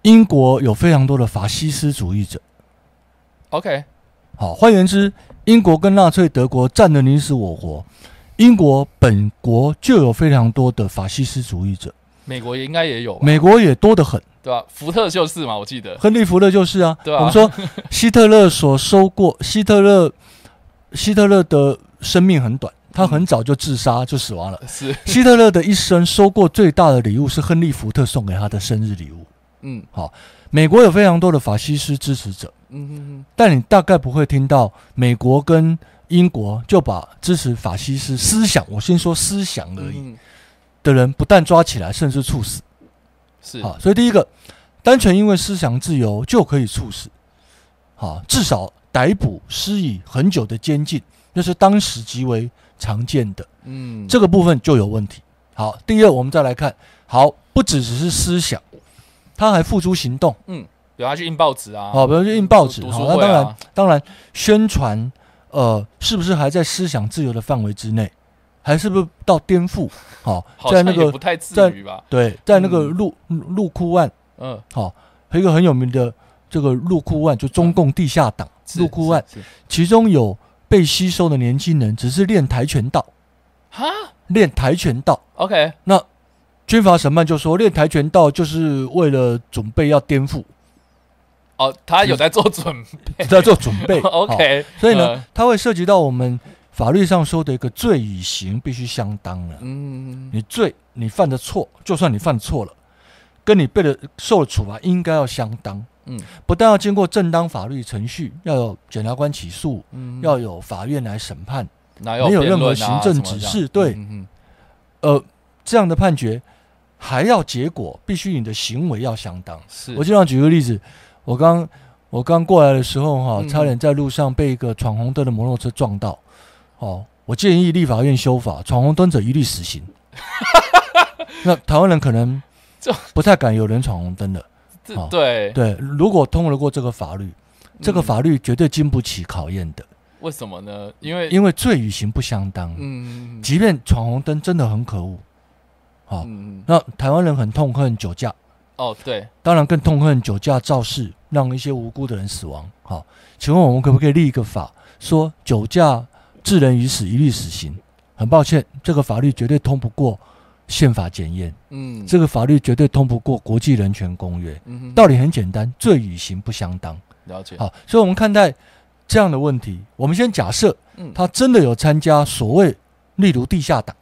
英国有非常多的法西斯主义者。OK，好，换言之，英国跟纳粹德国战得你死我活，英国本国就有非常多的法西斯主义者。美国也应该也有，美国也多得很，对吧？福特就是嘛，我记得亨利·福特就是啊。对啊，我们说 *laughs* 希特勒所收过，希特勒，希特勒的生命很短，他很早就自杀就死亡了。是希特勒的一生收过最大的礼物是亨利·福特送给他的生日礼物。嗯，好，美国有非常多的法西斯支持者。嗯嗯嗯，但你大概不会听到美国跟英国就把支持法西斯思想，我先说思想而已。的人不但抓起来，甚至处死，是好。所以第一个，单纯因为思想自由就可以处死，好，至少逮捕施以很久的监禁，那是当时极为常见的。嗯，这个部分就有问题。好，第二，我们再来看，好，不只只是思想，他还付诸行动。嗯，比如他去印报纸啊，好，比如去印报纸。好，那当然，当然，宣传，呃，是不是还在思想自由的范围之内？还是不是到颠覆？好，在那个不太至于吧？对，在那个陆陆库案，嗯，好，一个很有名的这个陆库案，就中共地下党陆库案，其中有被吸收的年轻人，只是练跆拳道，哈，练跆拳道。OK，那军阀审判就说练跆拳道就是为了准备要颠覆。哦，他有在做准备，在做准备。*laughs* OK，所以呢，他会涉及到我们。法律上说的一个罪与刑必须相当了。嗯，你罪你犯的错，就算你犯错了，跟你被的受的处罚应该要相当。嗯，不但要经过正当法律程序，要有检察官起诉，嗯，要有法院来审判，没有任何行政指示。对，呃，这样的判决还要结果必须你的行为要相当。是我经常举个例子，我刚我刚过来的时候哈，差点在路上被一个闯红灯的摩托车撞到。哦，我建议立法院修法，闯红灯者一律死刑。*laughs* 那台湾人可能不太敢有人闯红灯的。对对，如果通了过这个法律，这个法律绝对经不起考验的。为什么呢？因为因为罪与刑不相当。嗯，即便闯红灯真的很可恶。好，那台湾人很痛恨酒驾。哦，对，当然更痛恨酒驾肇事，让一些无辜的人死亡。好，请问我们可不可以立一个法，说酒驾？致人于死，一律死刑。很抱歉，这个法律绝对通不过宪法检验。嗯，这个法律绝对通不过国际人权公约。嗯，道理很简单，罪与刑不相当。了解。好，所以我们看待这样的问题，我们先假设，嗯，他真的有参加所谓，例如地下党。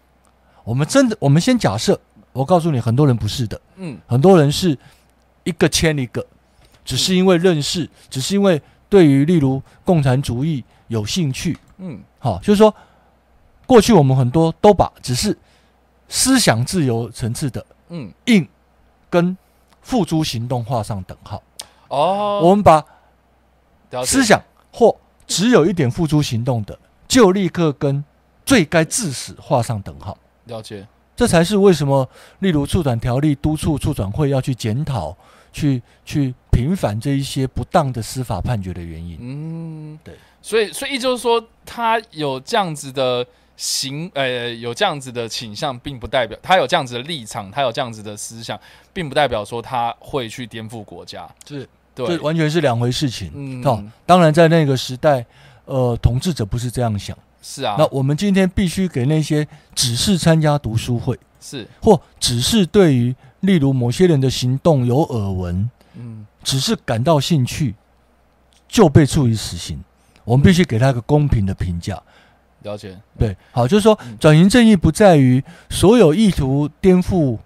我们真的，我们先假设，我告诉你，很多人不是的。嗯，很多人是一个签一个，只是因为认识，只是因为对于例如共产主义有兴趣。嗯。好，就是说，过去我们很多都把只是思想自由层次的，嗯，硬跟付诸行动画上等号。哦，我们把思想或只有一点付诸行动的，就立刻跟最该致死画上等号。了解，这才是为什么，例如促转条例督促促转会要去检讨、去去平反这一些不当的司法判决的原因。嗯，对。所以，所以就是说，他有这样子的行，呃，有这样子的倾向，并不代表他有这样子的立场，他有这样子的思想，并不代表说他会去颠覆国家。是，对，这完全是两回事情。嗯，好，当然在那个时代，呃，统治者不是这样想。是啊。那我们今天必须给那些只是参加读书会，是或只是对于例如某些人的行动有耳闻，嗯，只是感到兴趣，就被处以死刑。我们必须给他一个公平的评价，了解对，好，就是说转型正义不在于所有意图颠覆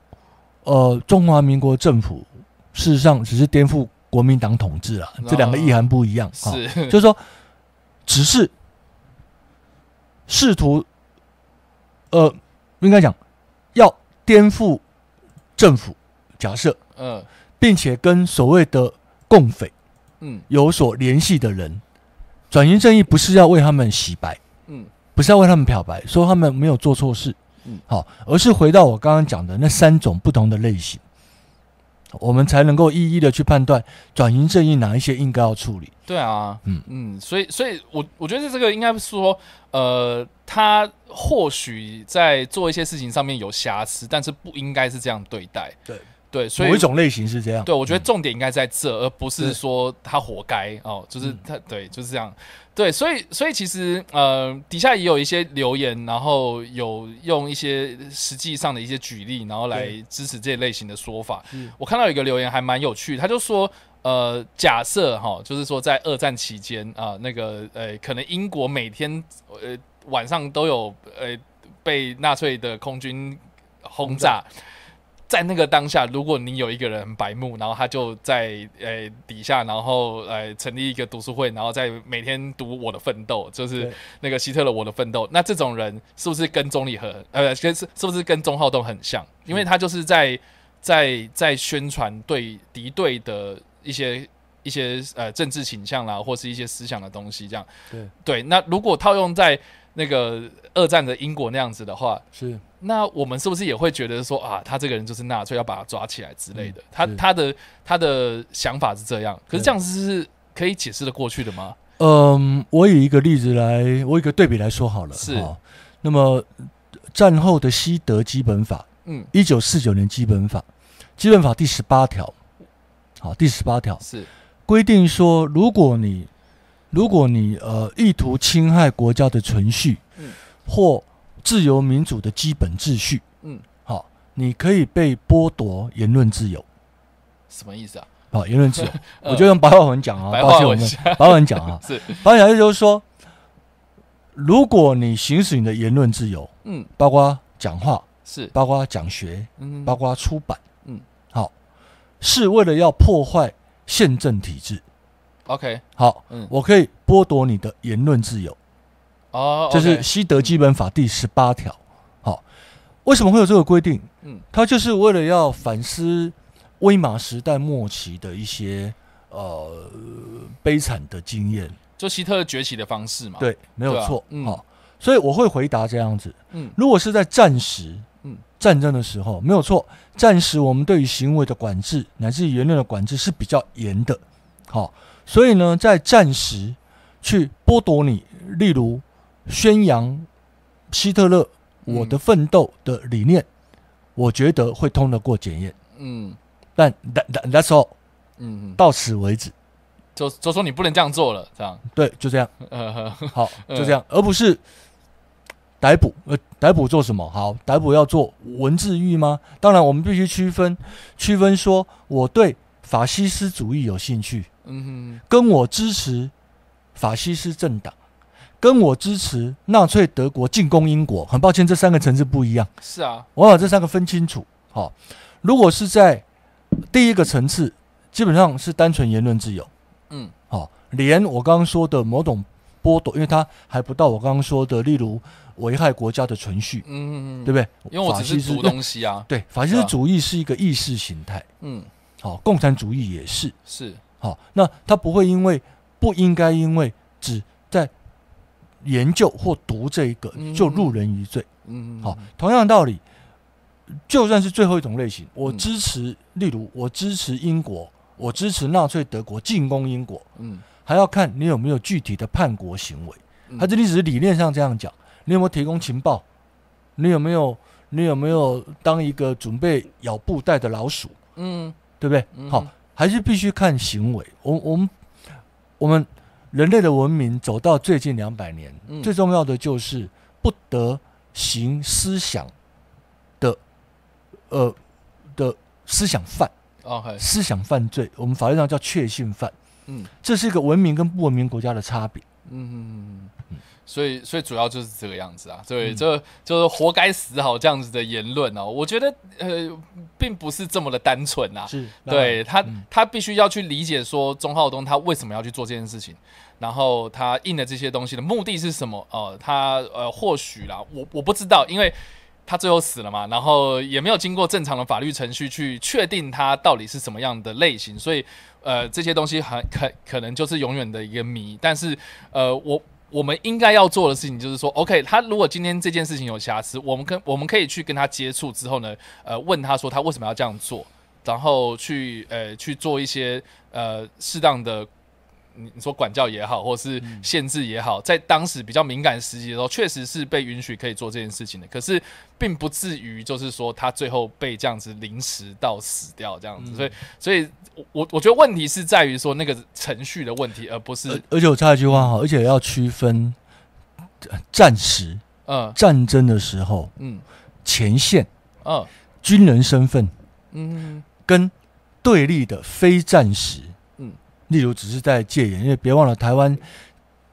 呃中华民国政府，事实上只是颠覆国民党统治啊，这两个意涵不一样。是，就是说，只是试图，呃，应该讲要颠覆政府假设，嗯，并且跟所谓的共匪，嗯，有所联系的人，转型正义不是要为他们洗白，嗯，不是要为他们漂白，说他们没有做错事，嗯，好，而是回到我刚刚讲的那三种不同的类型。我们才能够一一的去判断转型正义哪一些应该要处理。对啊，嗯嗯，所以所以，我我觉得这个应该说，呃，他或许在做一些事情上面有瑕疵，但是不应该是这样对待。对。对，所以某一种类型是这样。对，我觉得重点应该在这，而不是说他活该哦，就是他对，就是这样。对，所以所以其实呃，底下也有一些留言，然后有用一些实际上的一些举例，然后来支持这类型的说法。我看到有一个留言还蛮有趣，他就说呃，假设哈，就是说在二战期间啊，那个呃，可能英国每天呃晚上都有呃被纳粹的空军轰炸。在那个当下，如果你有一个人白目，然后他就在呃底下，然后呃成立一个读书会，然后在每天读《我的奋斗》，就是那个希特勒《我的奋斗》，那这种人是不是跟钟理和呃跟是是不是跟钟浩东很像？因为他就是在在在宣传对敌对的一些一些呃政治倾向啦，或是一些思想的东西，这样对对。那如果套用在那个二战的英国那样子的话，是。那我们是不是也会觉得说啊，他这个人就是纳粹，要把他抓起来之类的？他他的他的想法是这样，可是这样子是可以解释的过去的吗？嗯，我以一个例子来，我以一个对比来说好了。是，那么战后的西德基本法，嗯，一九四九年基本法，基本法第十八条，好，第十八条是规定说，如果你如果你呃意图侵害国家的存续，嗯，或自由民主的基本秩序，嗯，好，你可以被剥夺言论自由，什么意思啊？好，言论自由，*laughs* 我就用白话文讲啊，白话文白话文讲啊，*laughs* 是。白话文就是说，如果你行使你的言论自由，嗯，包括讲话，是。包括讲学，嗯，包括出版，嗯，好，是为了要破坏宪政体制，OK，好，嗯，我可以剥夺你的言论自由。哦，这是西德基本法第十八条。好，为什么会有这个规定？嗯，它就是为了要反思威玛时代末期的一些呃悲惨的经验，就希特勒崛起的方式嘛。对，没有错。好，所以我会回答这样子。嗯，如果是在战时，嗯，战争的时候，没有错。战时我们对于行为的管制乃至言论的管制是比较严的。好，所以呢，在战时去剥夺你，例如。宣扬希特勒我的奋斗的理念，我觉得会通得过检验。嗯，但 that that's all，嗯，到此为止，就就说你不能这样做了，这样对，就这样，*laughs* 好，就这样，而不是逮捕。呃，逮捕做什么？好，逮捕要做文字狱吗？当然，我们必须区分区分，说我对法西斯主义有兴趣，嗯哼，跟我支持法西斯政党。跟我支持纳粹德国进攻英国，很抱歉，这三个层次不一样。是啊，我把这三个分清楚。好，如果是在第一个层次，基本上是单纯言论自由。嗯，好，连我刚刚说的某种剥夺，因为它还不到我刚刚说的，例如危害国家的存续。嗯嗯嗯，对不对？因为我只是读东西啊。对，法西斯主义是一个意识形态。嗯，好，共产主义也是。是，好，那他不会因为不应该因为只在研究或读这一个就入人于罪。嗯，好，同样的道理，就算是最后一种类型，我支持，例如我支持英国，我支持纳粹德国进攻英国，嗯，还要看你有没有具体的叛国行为。他这里只是理念上这样讲，你有没有提供情报？你有没有？你有没有当一个准备咬布袋的老鼠？嗯，对不对？好，还是必须看行为。我我们我们。人类的文明走到最近两百年，最重要的就是不得行思想的，呃的思想犯，思想犯罪，我们法律上叫确信犯。嗯，这是一个文明跟不文明国家的差别。嗯嗯嗯嗯。所以，所以主要就是这个样子啊，所以这就是活该死好这样子的言论哦。我觉得呃，并不是这么的单纯啊。是，对他，他必须要去理解说钟浩东他为什么要去做这件事情，然后他印的这些东西的目的是什么？哦，他呃，或许啦，我我不知道，因为他最后死了嘛，然后也没有经过正常的法律程序去确定他到底是什么样的类型，所以呃，这些东西很可可能就是永远的一个谜。但是呃，我。我们应该要做的事情就是说，OK，他如果今天这件事情有瑕疵，我们跟我们可以去跟他接触之后呢，呃，问他说他为什么要这样做，然后去呃去做一些呃适当的。你你说管教也好，或是限制也好，在当时比较敏感时期的时候，确实是被允许可以做这件事情的。可是，并不至于就是说他最后被这样子临时到死掉这样子。所以，所以我我觉得问题是在于说那个程序的问题，而不是。而且我插一句话哈，而且要区分战时，嗯，战争的时候，嗯，前线，嗯，军人身份，嗯，跟对立的非战时。例如，只是在戒严，因为别忘了，台湾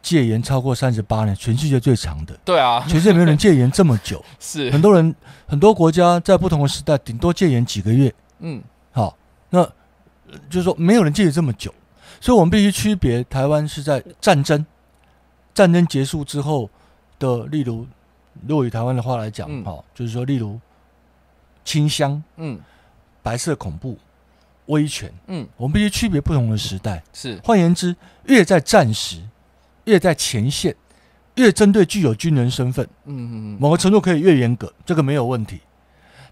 戒严超过三十八年，全世界最长的。对啊，全世界没有人戒严这么久。*laughs* 是很多人，很多国家在不同的时代，顶多戒严几个月。嗯，好，那就是说，没有人戒严这么久，所以我们必须区别台湾是在战争，战争结束之后的，例如，如果以台湾的话来讲，哈，就是说，例如清乡，嗯，白色恐怖。威权，嗯，我们必须区别不同的时代。是，换言之，越在战时，越在前线，越针对具有军人身份，嗯嗯某个程度可以越严格，这个没有问题。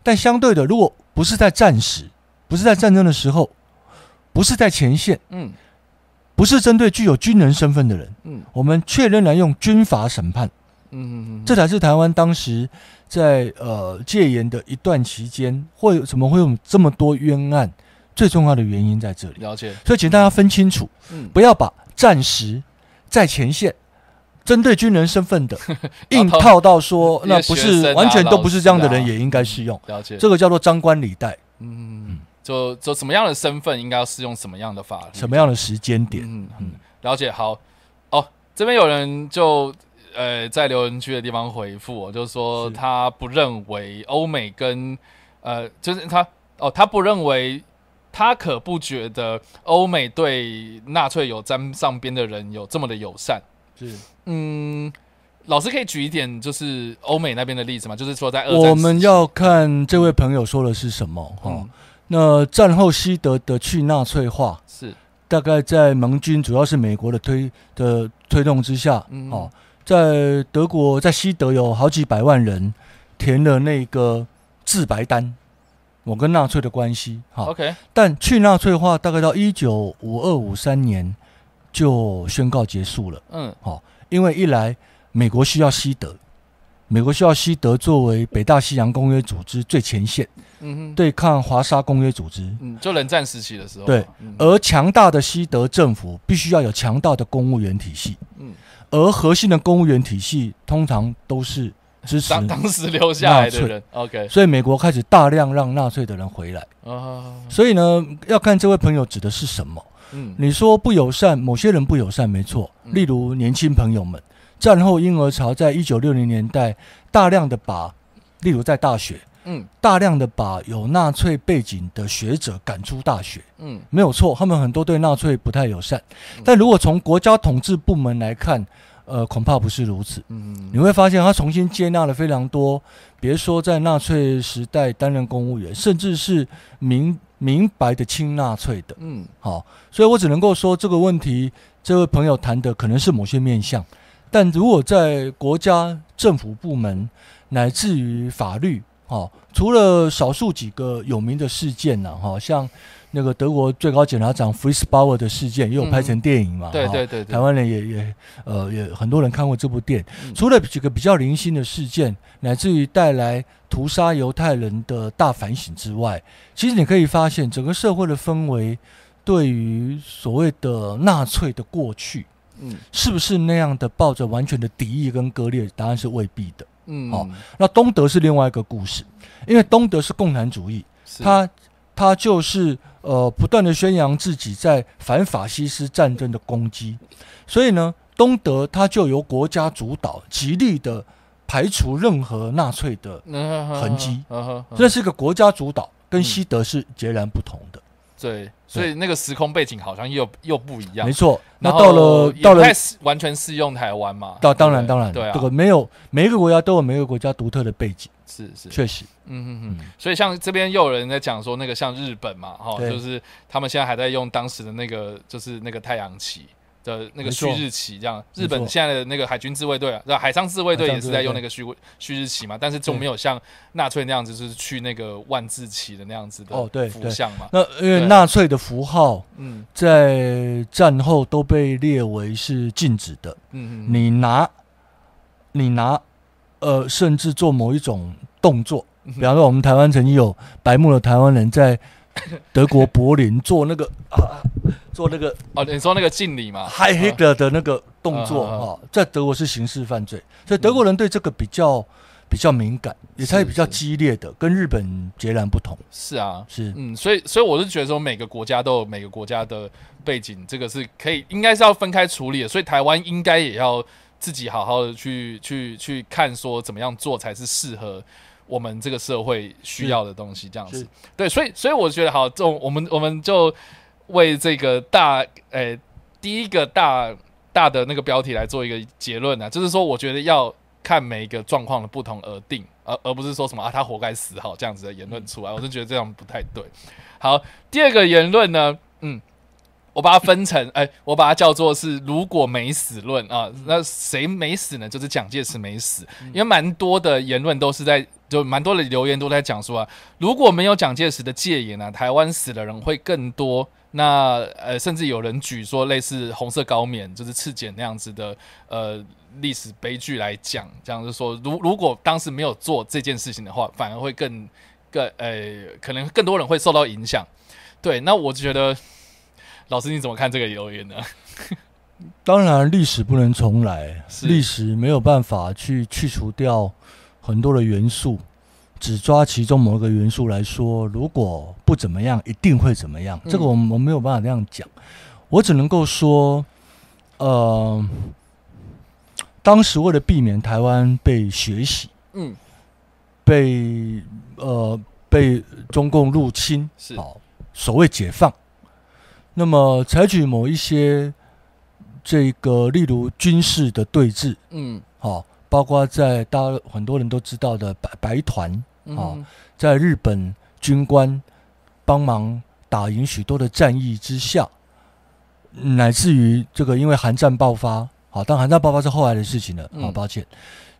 但相对的，如果不是在战时，不是在战争的时候，不是在前线，嗯，不是针对具有军人身份的人，嗯，我们却仍然用军法审判，嗯嗯嗯，这才是台湾当时在呃戒严的一段期间，会怎么会有这么多冤案？最重要的原因在这里，了解。所以请大家分清楚，嗯，不要把战时在前线针对军人身份的 *laughs* 硬套到说，那不是完全都不是这样的人也应该适用。了解，这个叫做张冠李戴。嗯，就就什么样的身份应该要适用什么样的法律，什么样的时间点？嗯嗯，了解。好，哦，这边有人就呃在留言区的地方回复我，就是说他不认为欧美跟呃，就是他哦，他不认为。他可不觉得欧美对纳粹有沾上边的人有这么的友善。是，嗯，老师可以举一点就是欧美那边的例子吗？就是说在我们要看这位朋友说的是什么哈。那战后西德的去纳粹化是大概在盟军主要是美国的推的推动之下，哦，在德国在西德有好几百万人填了那个自白单。我跟纳粹的关系，好，OK，但去纳粹化大概到一九五二五三年就宣告结束了。嗯，好，因为一来美国需要西德，美国需要西德作为北大西洋公约组织最前线，嗯哼，对抗华沙公约组织，嗯，就冷战时期的时候，对，而强大的西德政府必须要有强大的公务员体系，嗯，而核心的公务员体系通常都是。支持当时留下来的人，OK，所以美国开始大量让纳粹的人回来。啊，所以呢，要看这位朋友指的是什么。嗯，你说不友善，某些人不友善，没错。例如年轻朋友们，战后婴儿潮在一九六零年代，大量的把，例如在大学，嗯，大量的把有纳粹背景的学者赶出大学。嗯，没有错，他们很多对纳粹不太友善。但如果从国家统治部门来看，呃，恐怕不是如此。嗯，你会发现他重新接纳了非常多，别说在纳粹时代担任公务员，甚至是明明白的亲纳粹的。嗯，好，所以我只能够说这个问题，这位朋友谈的可能是某些面向，但如果在国家政府部门乃至于法律，哈，除了少数几个有名的事件呢，哈，像。那个德国最高检察长 Fritz Bauer 的事件也有拍成电影嘛？对对对，台湾人也也呃也很多人看过这部电影。除了几个比较零星的事件，乃至于带来屠杀犹太人的大反省之外，其实你可以发现整个社会的氛围对于所谓的纳粹的过去，嗯，是不是那样的抱着完全的敌意跟割裂？答案是未必的。嗯，好，那东德是另外一个故事，因为东德是共产主义，他他就是。呃，不断的宣扬自己在反法西斯战争的攻击，所以呢，东德它就由国家主导，极力的排除任何纳粹的痕迹，这是一个国家主导，跟西德是截然不同的。对，所以那个时空背景好像又又不一样。没错，那到了到了完全适用台湾嘛？当当然当然，对啊，这个没有每一个国家都有每个国家独特的背景。是是，确实，嗯嗯嗯。所以像这边又有人在讲说，那个像日本嘛，哈，就是他们现在还在用当时的那个，就是那个太阳旗。的那个旭日旗，这样日本现在的那个海军自卫队啊，海上自卫队也是在用那个旭旭日旗嘛，但是就没有像纳粹那样子，就是去那个万字旗的那样子的哦，对符像嘛。那因为纳粹的符号，嗯，在战后都被列为是禁止的。嗯嗯，你拿你拿呃，甚至做某一种动作，比方说我们台湾曾经有白目的台湾人在。*laughs* 德国柏林做那个啊，做那个哦，你说那个敬礼嘛，High Hitler 的那个动作啊，在德国是刑事犯罪，所以德国人对这个比较比较敏感，也才比较激烈的，跟日本截然不同。是啊，是。嗯，所以所以我是觉得说，每个国家都有每个国家的背景，这个是可以应该是要分开处理的，所以台湾应该也要自己好好的去去去看，说怎么样做才是适合。我们这个社会需要的东西，这样子，对，所以，所以我觉得好，这种我们我们就为这个大，诶，第一个大大的那个标题来做一个结论呢，就是说，我觉得要看每一个状况的不同而定，而而不是说什么啊，他活该死，好这样子的言论出来，我是觉得这样不太对。好，第二个言论呢，嗯。我把它分成，哎，我把它叫做是如果没死论啊，那谁没死呢？就是蒋介石没死，因为蛮多的言论都是在，就蛮多的留言都在讲说啊，如果没有蒋介石的戒严呢，台湾死的人会更多。那呃，甚至有人举说类似红色高棉就是赤检那样子的呃历史悲剧来讲，这样就说，如如果当时没有做这件事情的话，反而会更更呃，可能更多人会受到影响。对，那我觉得。老师，你怎么看这个留言呢？当然，历史不能重来，历史没有办法去去除掉很多的元素，只抓其中某一个元素来说，如果不怎么样，一定会怎么样。这个我们我没有办法这样讲，我只能够说，呃，当时为了避免台湾被学习，嗯，被呃被中共入侵，是好所谓解放。那么，采取某一些这个，例如军事的对峙，嗯，好，包括在大家很多人都知道的白白团，啊，在日本军官帮忙打赢许多的战役之下，乃至于这个因为韩战爆发，好，但韩战爆发是后来的事情了，好，抱歉，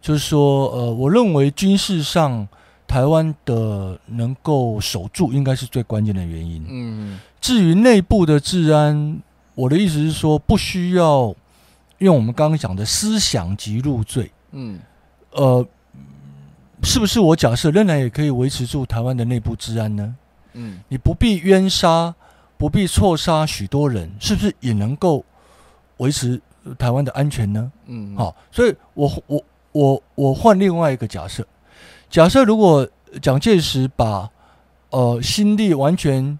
就是说，呃，我认为军事上台湾的能够守住，应该是最关键的原因，嗯。至于内部的治安，我的意思是说，不需要用我们刚刚讲的思想及入罪。嗯，呃，是不是我假设仍然也可以维持住台湾的内部治安呢？嗯，你不必冤杀，不必错杀许多人，是不是也能够维持台湾的安全呢？嗯，好，所以我我我我换另外一个假设，假设如果蒋介石把呃心力完全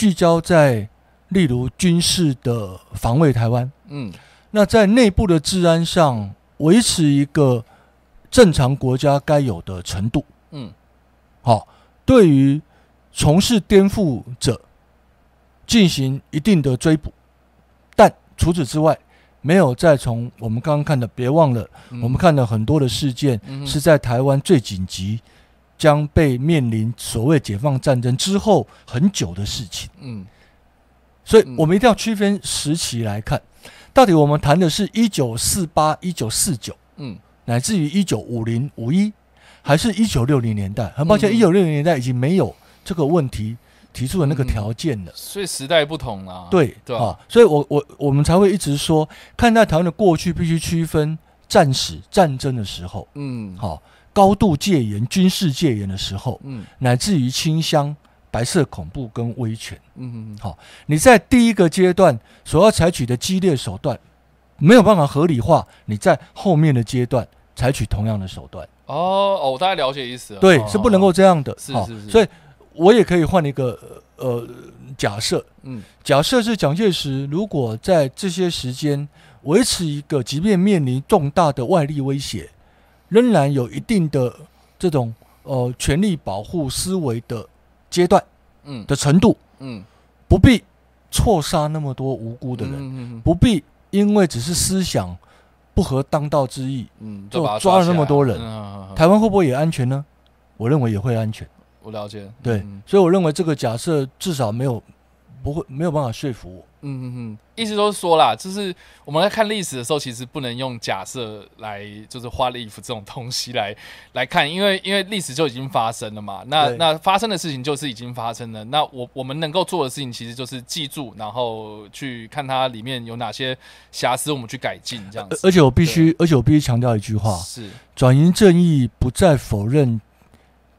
聚焦在，例如军事的防卫台湾，嗯，那在内部的治安上维持一个正常国家该有的程度，嗯，好，对于从事颠覆者进行一定的追捕，但除此之外，没有再从我们刚刚看的，别忘了，我们看了很多的事件是在台湾最紧急。将被面临所谓解放战争之后很久的事情，嗯，所以我们一定要区分时期来看，到底我们谈的是一九四八、一九四九，嗯，乃至于一九五零、五一，还是一九六零年代？很抱歉，一九六零年代已经没有这个问题提出的那个条件了，所以时代不同了，对对啊，所以我我我们才会一直说，看待台湾的过去必须区分战史、战争的时候，嗯，好。高度戒严、军事戒严的时候，嗯，乃至于清乡、白色恐怖跟威权，嗯嗯，好，你在第一个阶段所要采取的激烈手段，没有办法合理化你在后面的阶段采取同样的手段。哦哦，我大概了解意思了。对，是不能够这样的。是是是。所以我也可以换一个呃假设，嗯，假设是蒋介石如果在这些时间维持一个，即便面临重大的外力威胁，仍然有一定的这种呃权力保护思维的阶段，嗯的程度，嗯，不必错杀那么多无辜的人，不必因为只是思想不合当道之意，嗯，就抓了那么多人。台湾会不会也安全呢？我认为也会安全。我了解，对，所以我认为这个假设至少没有不会没有办法说服我。嗯嗯嗯，意思都是说啦，就是我们在看历史的时候，其实不能用假设来，就是花里服这种东西来 *laughs* 来看，因为因为历史就已经发生了嘛。那那发生的事情就是已经发生了。那我我们能够做的事情，其实就是记住，然后去看它里面有哪些瑕疵，我们去改进这样子。而且我必须，而且我必须强调一句话：是转移正义不再否认。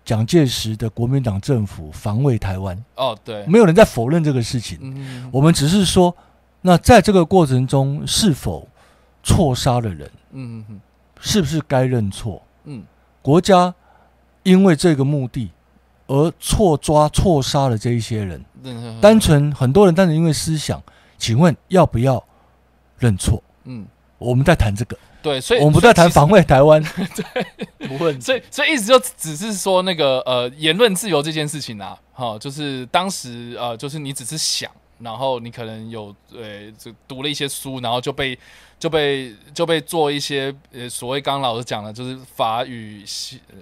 蒋介石的国民党政府防卫台湾哦，对，没有人在否认这个事情。嗯，我们只是说，那在这个过程中是否错杀了人？嗯嗯是不是该认错？嗯，国家因为这个目的而错抓错杀了这一些人，单纯很多人单纯因为思想，请问要不要认错？嗯，我们在谈这个。对，所以我们不在谈防卫台湾，*laughs* 对，*laughs* 不问。所以，所以意思就只是说那个呃，言论自由这件事情啊，哈，就是当时呃，就是你只是想，然后你可能有呃，就读了一些书，然后就被。就被就被做一些呃所谓刚刚老师讲的，就是法与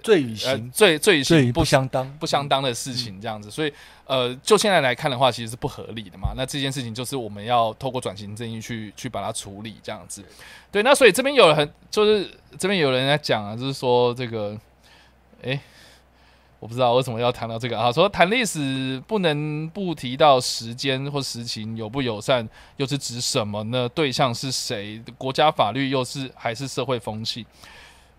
罪与刑罪罪与刑不相当不相当的事情这样子，所以呃就现在来看的话，其实是不合理的嘛。那这件事情就是我们要透过转型正义去去把它处理这样子。对，那所以这边有很就是这边有人在讲啊，就是说这个哎。我不知道为什么要谈到这个啊？说谈历史不能不提到时间或实情友不友善，又是指什么呢？对象是谁？国家法律又是还是社会风气？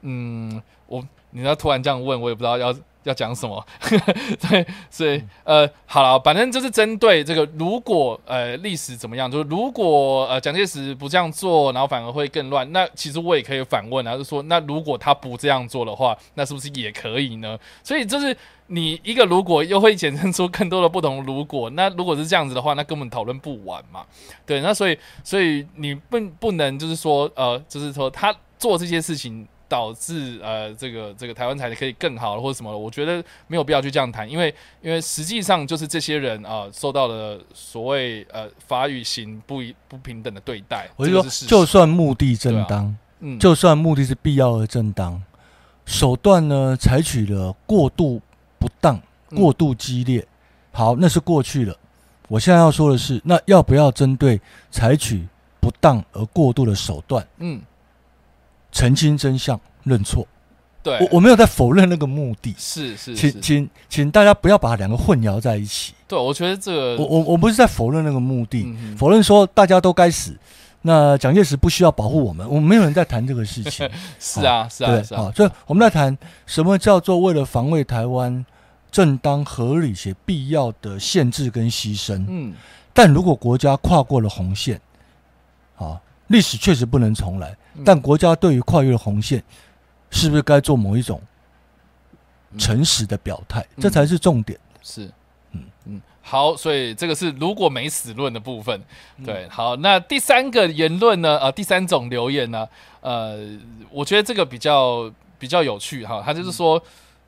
嗯，我你要突然这样问，我也不知道要。要讲什么？*laughs* 对，所以呃，好了，反正就是针对这个，如果呃历史怎么样，就是如果呃蒋介石不这样做，然后反而会更乱。那其实我也可以反问啊，就说，那如果他不这样做的话，那是不是也可以呢？所以就是你一个如果又会衍生出更多的不同如果。那如果是这样子的话，那根本讨论不完嘛。对，那所以所以你不不能就是说呃，就是说他做这些事情。导致呃，这个这个台湾才可以更好或者什么？我觉得没有必要去这样谈，因为因为实际上就是这些人啊，受到了所谓呃法与刑不一不平等的对待。我就说，就算目的正当，嗯，就算目的是必要而正当，手段呢采取了过度不当、过度激烈，好，那是过去了。我现在要说的是，那要不要针对采取不当而过度的手段？嗯。澄清真相，认错。对，我我没有在否认那个目的。是是，请请请大家不要把两个混淆在一起。对，我觉得这个，我我我不是在否认那个目的，否认说大家都该死。那蒋介石不需要保护我们，我们没有人在谈这个事情。*laughs* 是啊是啊是啊，所以我们在谈什么叫做为了防卫台湾正当合理且必要的限制跟牺牲。嗯，但如果国家跨过了红线，啊，历史确实不能重来。但国家对于跨越红线，是不是该做某一种诚实的表态？这才是重点。是，嗯嗯，好，所以这个是如果没死论的部分。对，好，那第三个言论呢？呃，第三种留言呢？呃，我觉得这个比较比较有趣哈。他就是说。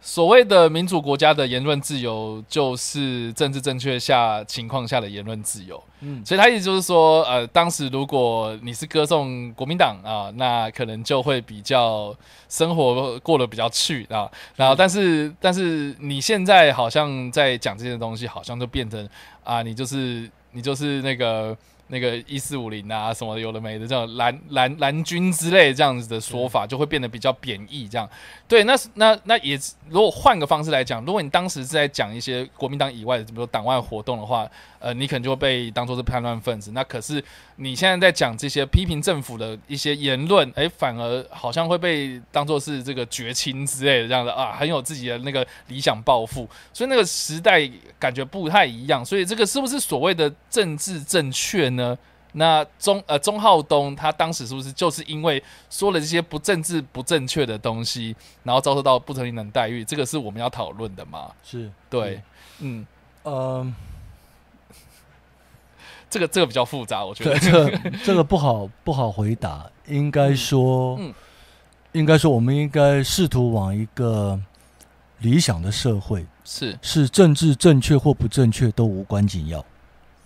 所谓的民主国家的言论自由，就是政治正确下情况下的言论自由。嗯，所以他意思就是说，呃，当时如果你是歌颂国民党啊，那可能就会比较生活过得比较去啊。然后，但是但是你现在好像在讲这些东西，好像就变成啊，你就是你就是那个。那个一四五零啊，什么有的没的，这种蓝蓝蓝军之类这样子的说法，就会变得比较贬义。这样，对，那那那也，如果换个方式来讲，如果你当时是在讲一些国民党以外的，比如说党外活动的话。呃，你可能就会被当做是叛乱分子。那可是你现在在讲这些批评政府的一些言论，哎，反而好像会被当做是这个绝亲之类的这样的啊，很有自己的那个理想抱负。所以那个时代感觉不太一样。所以这个是不是所谓的政治正确呢？那钟呃钟浩东他当时是不是就是因为说了这些不政治不正确的东西，然后遭受到不平等待遇？这个是我们要讨论的吗？是对，嗯，呃。*laughs* 这个这个比较复杂，我觉得这个这个不好不好回答。应该说，应该说，我们应该试图往一个理想的社会，是是政治正确或不正确都无关紧要。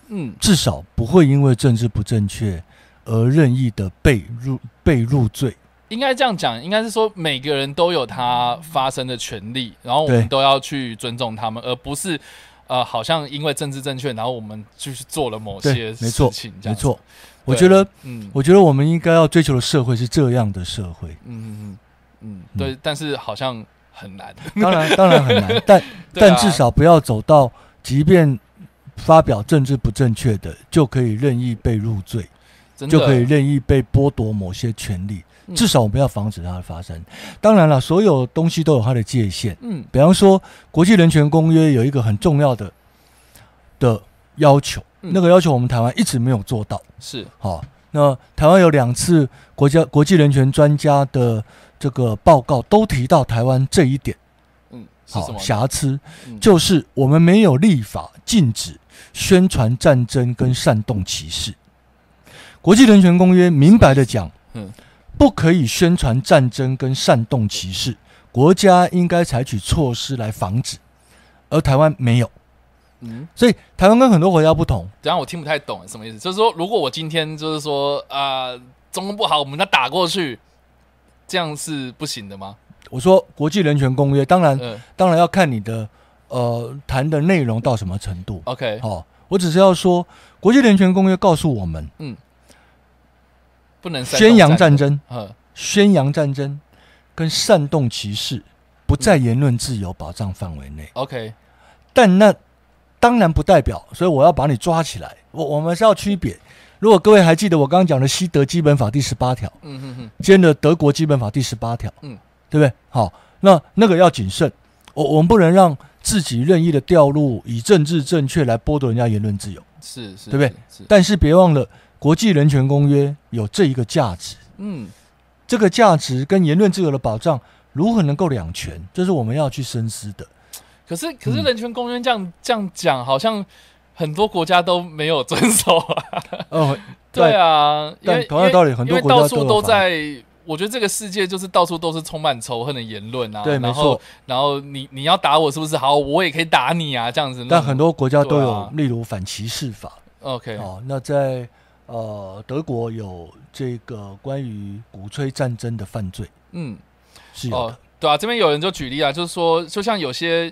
嗯，至少不会因为政治不正确而任意的被入被入罪。应该这样讲，应该是说每个人都有他发声的权利，然后我们都要去尊重他们，而不是呃，好像因为政治正确，然后我们就是做了某些事情。没错，我觉得，嗯，我觉得我们应该要追求的社会是这样的社会。嗯嗯嗯嗯，对，但是好像很难。当然，当然很难，但 *laughs* 但至少不要走到，即便发表政治不正确的，就可以任意被入罪，就可以任意被剥夺某些权利。至少我们要防止它的发生。当然了，所有东西都有它的界限。嗯，比方说，国际人权公约有一个很重要的的要求，那个要求我们台湾一直没有做到。是，好，那台湾有两次国家国际人权专家的这个报告都提到台湾这一点。嗯，好，瑕疵就是我们没有立法禁止宣传战争跟煽动歧视。国际人权公约明白的讲，嗯。不可以宣传战争跟煽动歧视，国家应该采取措施来防止，而台湾没有，嗯，所以台湾跟很多国家不同。等下我听不太懂什么意思，就是说如果我今天就是说啊，中共不好，我们要打过去，这样是不行的吗？我说国际人权公约，当然，当然要看你的呃谈的内容到什么程度。OK，好，我只是要说国际人权公约告诉我们，嗯。不能宣扬战争，宣扬战争跟煽动歧视不在言论自由保障范围内。OK，但那当然不代表，所以我要把你抓起来。我我们是要区别。如果各位还记得我刚刚讲的西德基本法第十八条，嗯哼哼，接着德国基本法第十八条，嗯，对不对？好，那那个要谨慎。我我们不能让自己任意的掉入以政治正确来剥夺人家言论自由，是是，对不对？是。但是别忘了。国际人权公约有这一个价值，嗯，这个价值跟言论自由的保障如何能够两全，这是我们要去深思的。可是，可是人权公约这样这样讲，好像很多国家都没有遵守啊。哦，*laughs* 对啊，但同样道理，很多国家到处都在。我觉得这个世界就是到处都是充满仇恨的言论啊。对，没错。然后你你要打我，是不是？好，我也可以打你啊，这样子。但很多国家都有，例如反歧视法。OK，好，那在。呃，德国有这个关于鼓吹战争的犯罪，嗯，是有的，对啊，这边有人就举例啊，就是说，就像有些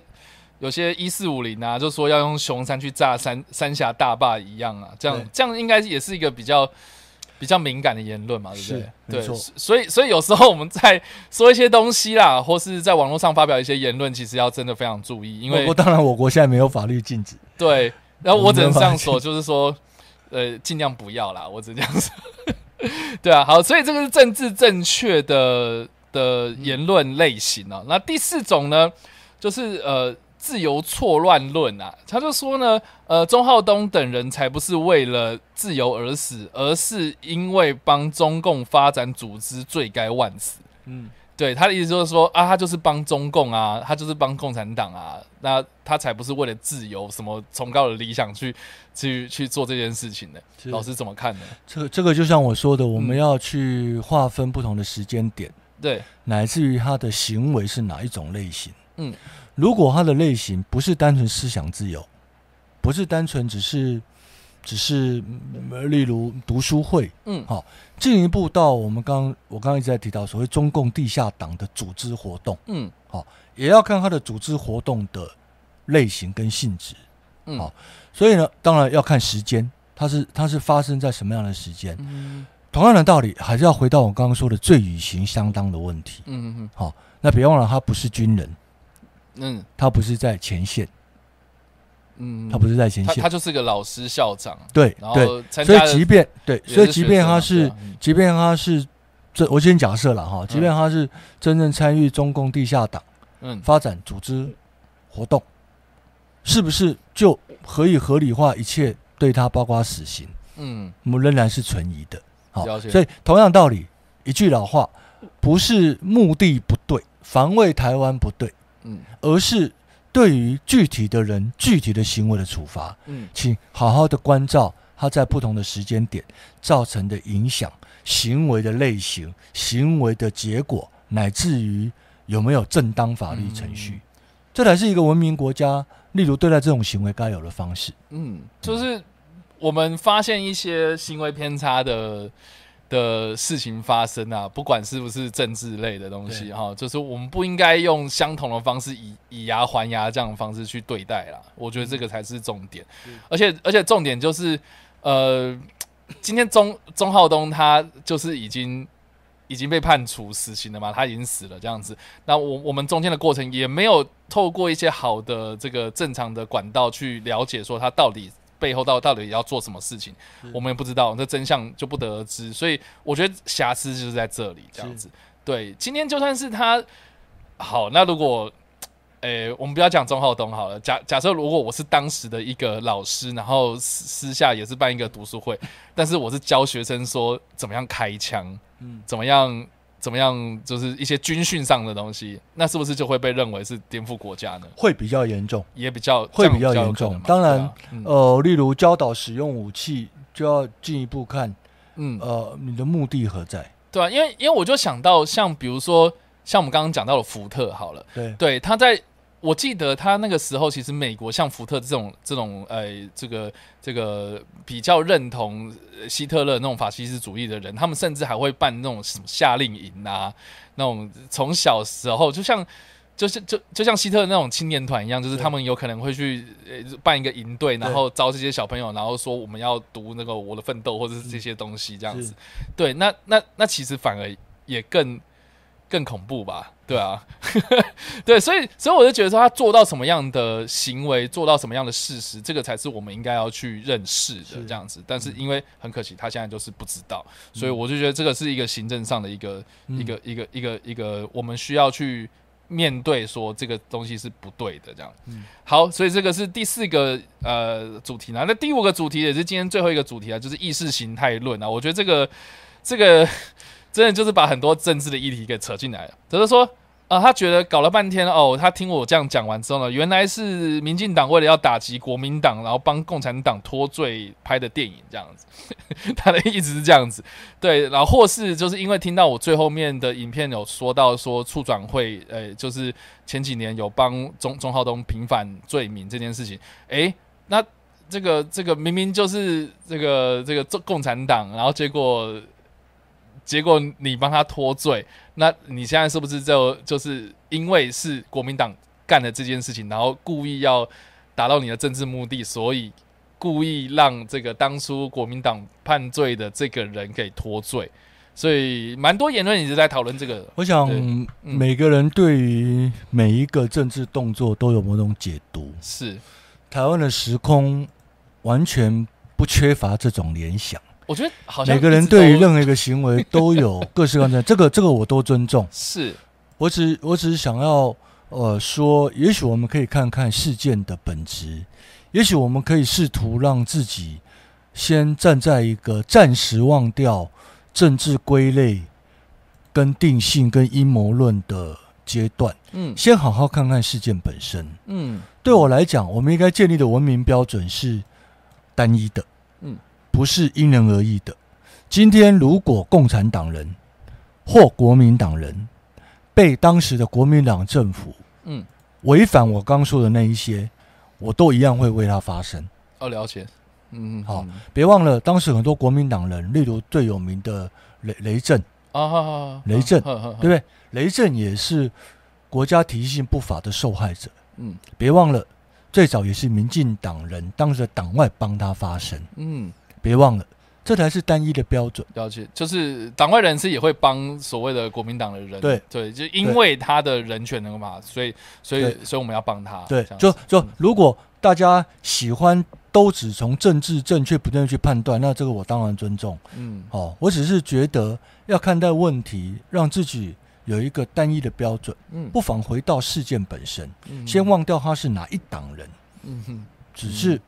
有些一四五零啊，就说要用熊山去炸三三峡大坝一样啊，这样这样应该也是一个比较比较敏感的言论嘛，对不对？对，所以所以有时候我们在说一些东西啦，或是在网络上发表一些言论，其实要真的非常注意，因为当然我国现在没有法律禁止，对，然后我只能这样说，*laughs* 就是说。呃，尽量不要啦，我只能这样说。*laughs* 对啊，好，所以这个是政治正确的的言论类型啊。那第四种呢，就是呃自由错乱论啊。他就说呢，呃，钟浩东等人才不是为了自由而死，而是因为帮中共发展组织，罪该万死。嗯。对他的意思就是说啊，他就是帮中共啊，他就是帮共产党啊，那他才不是为了自由什么崇高的理想去去去做这件事情的。老师怎么看呢？这个这个就像我说的，我们要去划分不同的时间点，对，乃至于他的行为是哪一种类型。嗯，如果他的类型不是单纯思想自由，不是单纯只是。只是，例如读书会，嗯，好，进一步到我们刚我刚刚一直在提到所谓中共地下党的组织活动，嗯，好，也要看他的组织活动的类型跟性质，嗯，好，所以呢，当然要看时间，它是它是发生在什么样的时间，嗯，同样的道理，还是要回到我刚刚说的罪与刑相当的问题，嗯嗯嗯，好，那别忘了他不是军人，嗯，他不是在前线。嗯，他不是在前线，他就是个老师校长。对，对，所以即便对，所以即便他是，即便他是，这我先假设了哈，即便他是真正参与中共地下党，嗯，发展组织活动，是不是就可以合理化一切对他包括死刑？嗯，我们仍然是存疑的。好，所以同样道理，一句老话，不是目的不对，防卫台湾不对，嗯，而是。对于具体的人、具体的行为的处罚，嗯，请好好的关照他在不同的时间点造成的影响、行为的类型、行为的结果，乃至于有没有正当法律程序，这才是一个文明国家，例如对待这种行为该有的方式。嗯，就是我们发现一些行为偏差的。的事情发生啊，不管是不是政治类的东西哈，就是我们不应该用相同的方式以以牙还牙这样的方式去对待啦。我觉得这个才是重点，而且而且重点就是，呃，今天钟钟浩东他就是已经已经被判处死刑了嘛，他已经死了这样子。那我我们中间的过程也没有透过一些好的这个正常的管道去了解说他到底。背后到到底要做什么事情，我们也不知道，这真相就不得而知。所以我觉得瑕疵就是在这里，这样子。对，今天就算是他好，那如果，诶，我们不要讲钟浩东好了。假假设如果我是当时的一个老师，然后私私下也是办一个读书会，但是我是教学生说怎么样开枪，嗯，怎么样。怎么样？就是一些军训上的东西，那是不是就会被认为是颠覆国家呢？会比较严重，也比较会比较严重。当然，呃，例如教导使用武器，就要进一步看，嗯，呃，你的目的何在？对啊，因为因为我就想到，像比如说，像我们刚刚讲到的福特，好了，对，对，他在。我记得他那个时候，其实美国像福特这种这种呃，这个这个比较认同希特勒那种法西斯主义的人，他们甚至还会办那种什么夏令营啊，那种从小时候就像就是就就像希特勒那种青年团一样，就是他们有可能会去呃办一个营队，然后招这些小朋友，然后说我们要读那个我的奋斗或者是这些东西这样子。对，那那那其实反而也更。更恐怖吧？对啊，*laughs* 对，所以所以我就觉得说，他做到什么样的行为，做到什么样的事实，这个才是我们应该要去认识的这样子。但是因为很可惜，他现在就是不知道，所以我就觉得这个是一个行政上的一个一个一个一个一个，我们需要去面对说这个东西是不对的这样。好，所以这个是第四个呃主题呢。那第五个主题也是今天最后一个主题啊，就是意识形态论啊。我觉得这个这个。真的就是把很多政治的议题给扯进来了。只是说，啊，他觉得搞了半天哦，他听我这样讲完之后呢，原来是民进党为了要打击国民党，然后帮共产党脱罪拍的电影这样子。*laughs* 他的意思是这样子，对，然后或是就是因为听到我最后面的影片有说到说促转会，呃，就是前几年有帮钟钟浩东平反罪名这件事情，诶，那这个这个明明就是这个这个共共产党，然后结果。结果你帮他脱罪，那你现在是不是就就是因为是国民党干的这件事情，然后故意要达到你的政治目的，所以故意让这个当初国民党判罪的这个人给脱罪？所以蛮多言论一直在讨论这个。我想每个人对于每一个政治动作都有某种解读。是台湾的时空完全不缺乏这种联想。我觉得好像每个人对于任何一个行为都有 *laughs* 各式各样的，这个这个我都尊重。是，我只我只是想要呃说，也许我们可以看看事件的本质，也许我们可以试图让自己先站在一个暂时忘掉政治归类、跟定性、跟阴谋论的阶段，嗯，先好好看看事件本身。嗯，对我来讲，我们应该建立的文明标准是单一的。不是因人而异的。今天，如果共产党人或国民党人被当时的国民党政府，嗯，违反我刚说的那一些，我都一样会为他发声。哦，了解。嗯，好，别忘了，当时很多国民党人，例如最有名的雷雷震啊，雷震，对不对？雷震也是国家体系性不法的受害者。嗯，别忘了，最早也是民进党人，当时的党外帮他发声。嗯。别忘了，这才是单一的标准。了解，就是党外人士也会帮所谓的国民党的人。对对，就因为他的人权那个嘛，所以所以所以我们要帮他。对，就就如果大家喜欢都只从政治正确不正确去判断，那这个我当然尊重。嗯，好，我只是觉得要看待问题，让自己有一个单一的标准。嗯，不妨回到事件本身，先忘掉他是哪一党人。嗯哼，只是，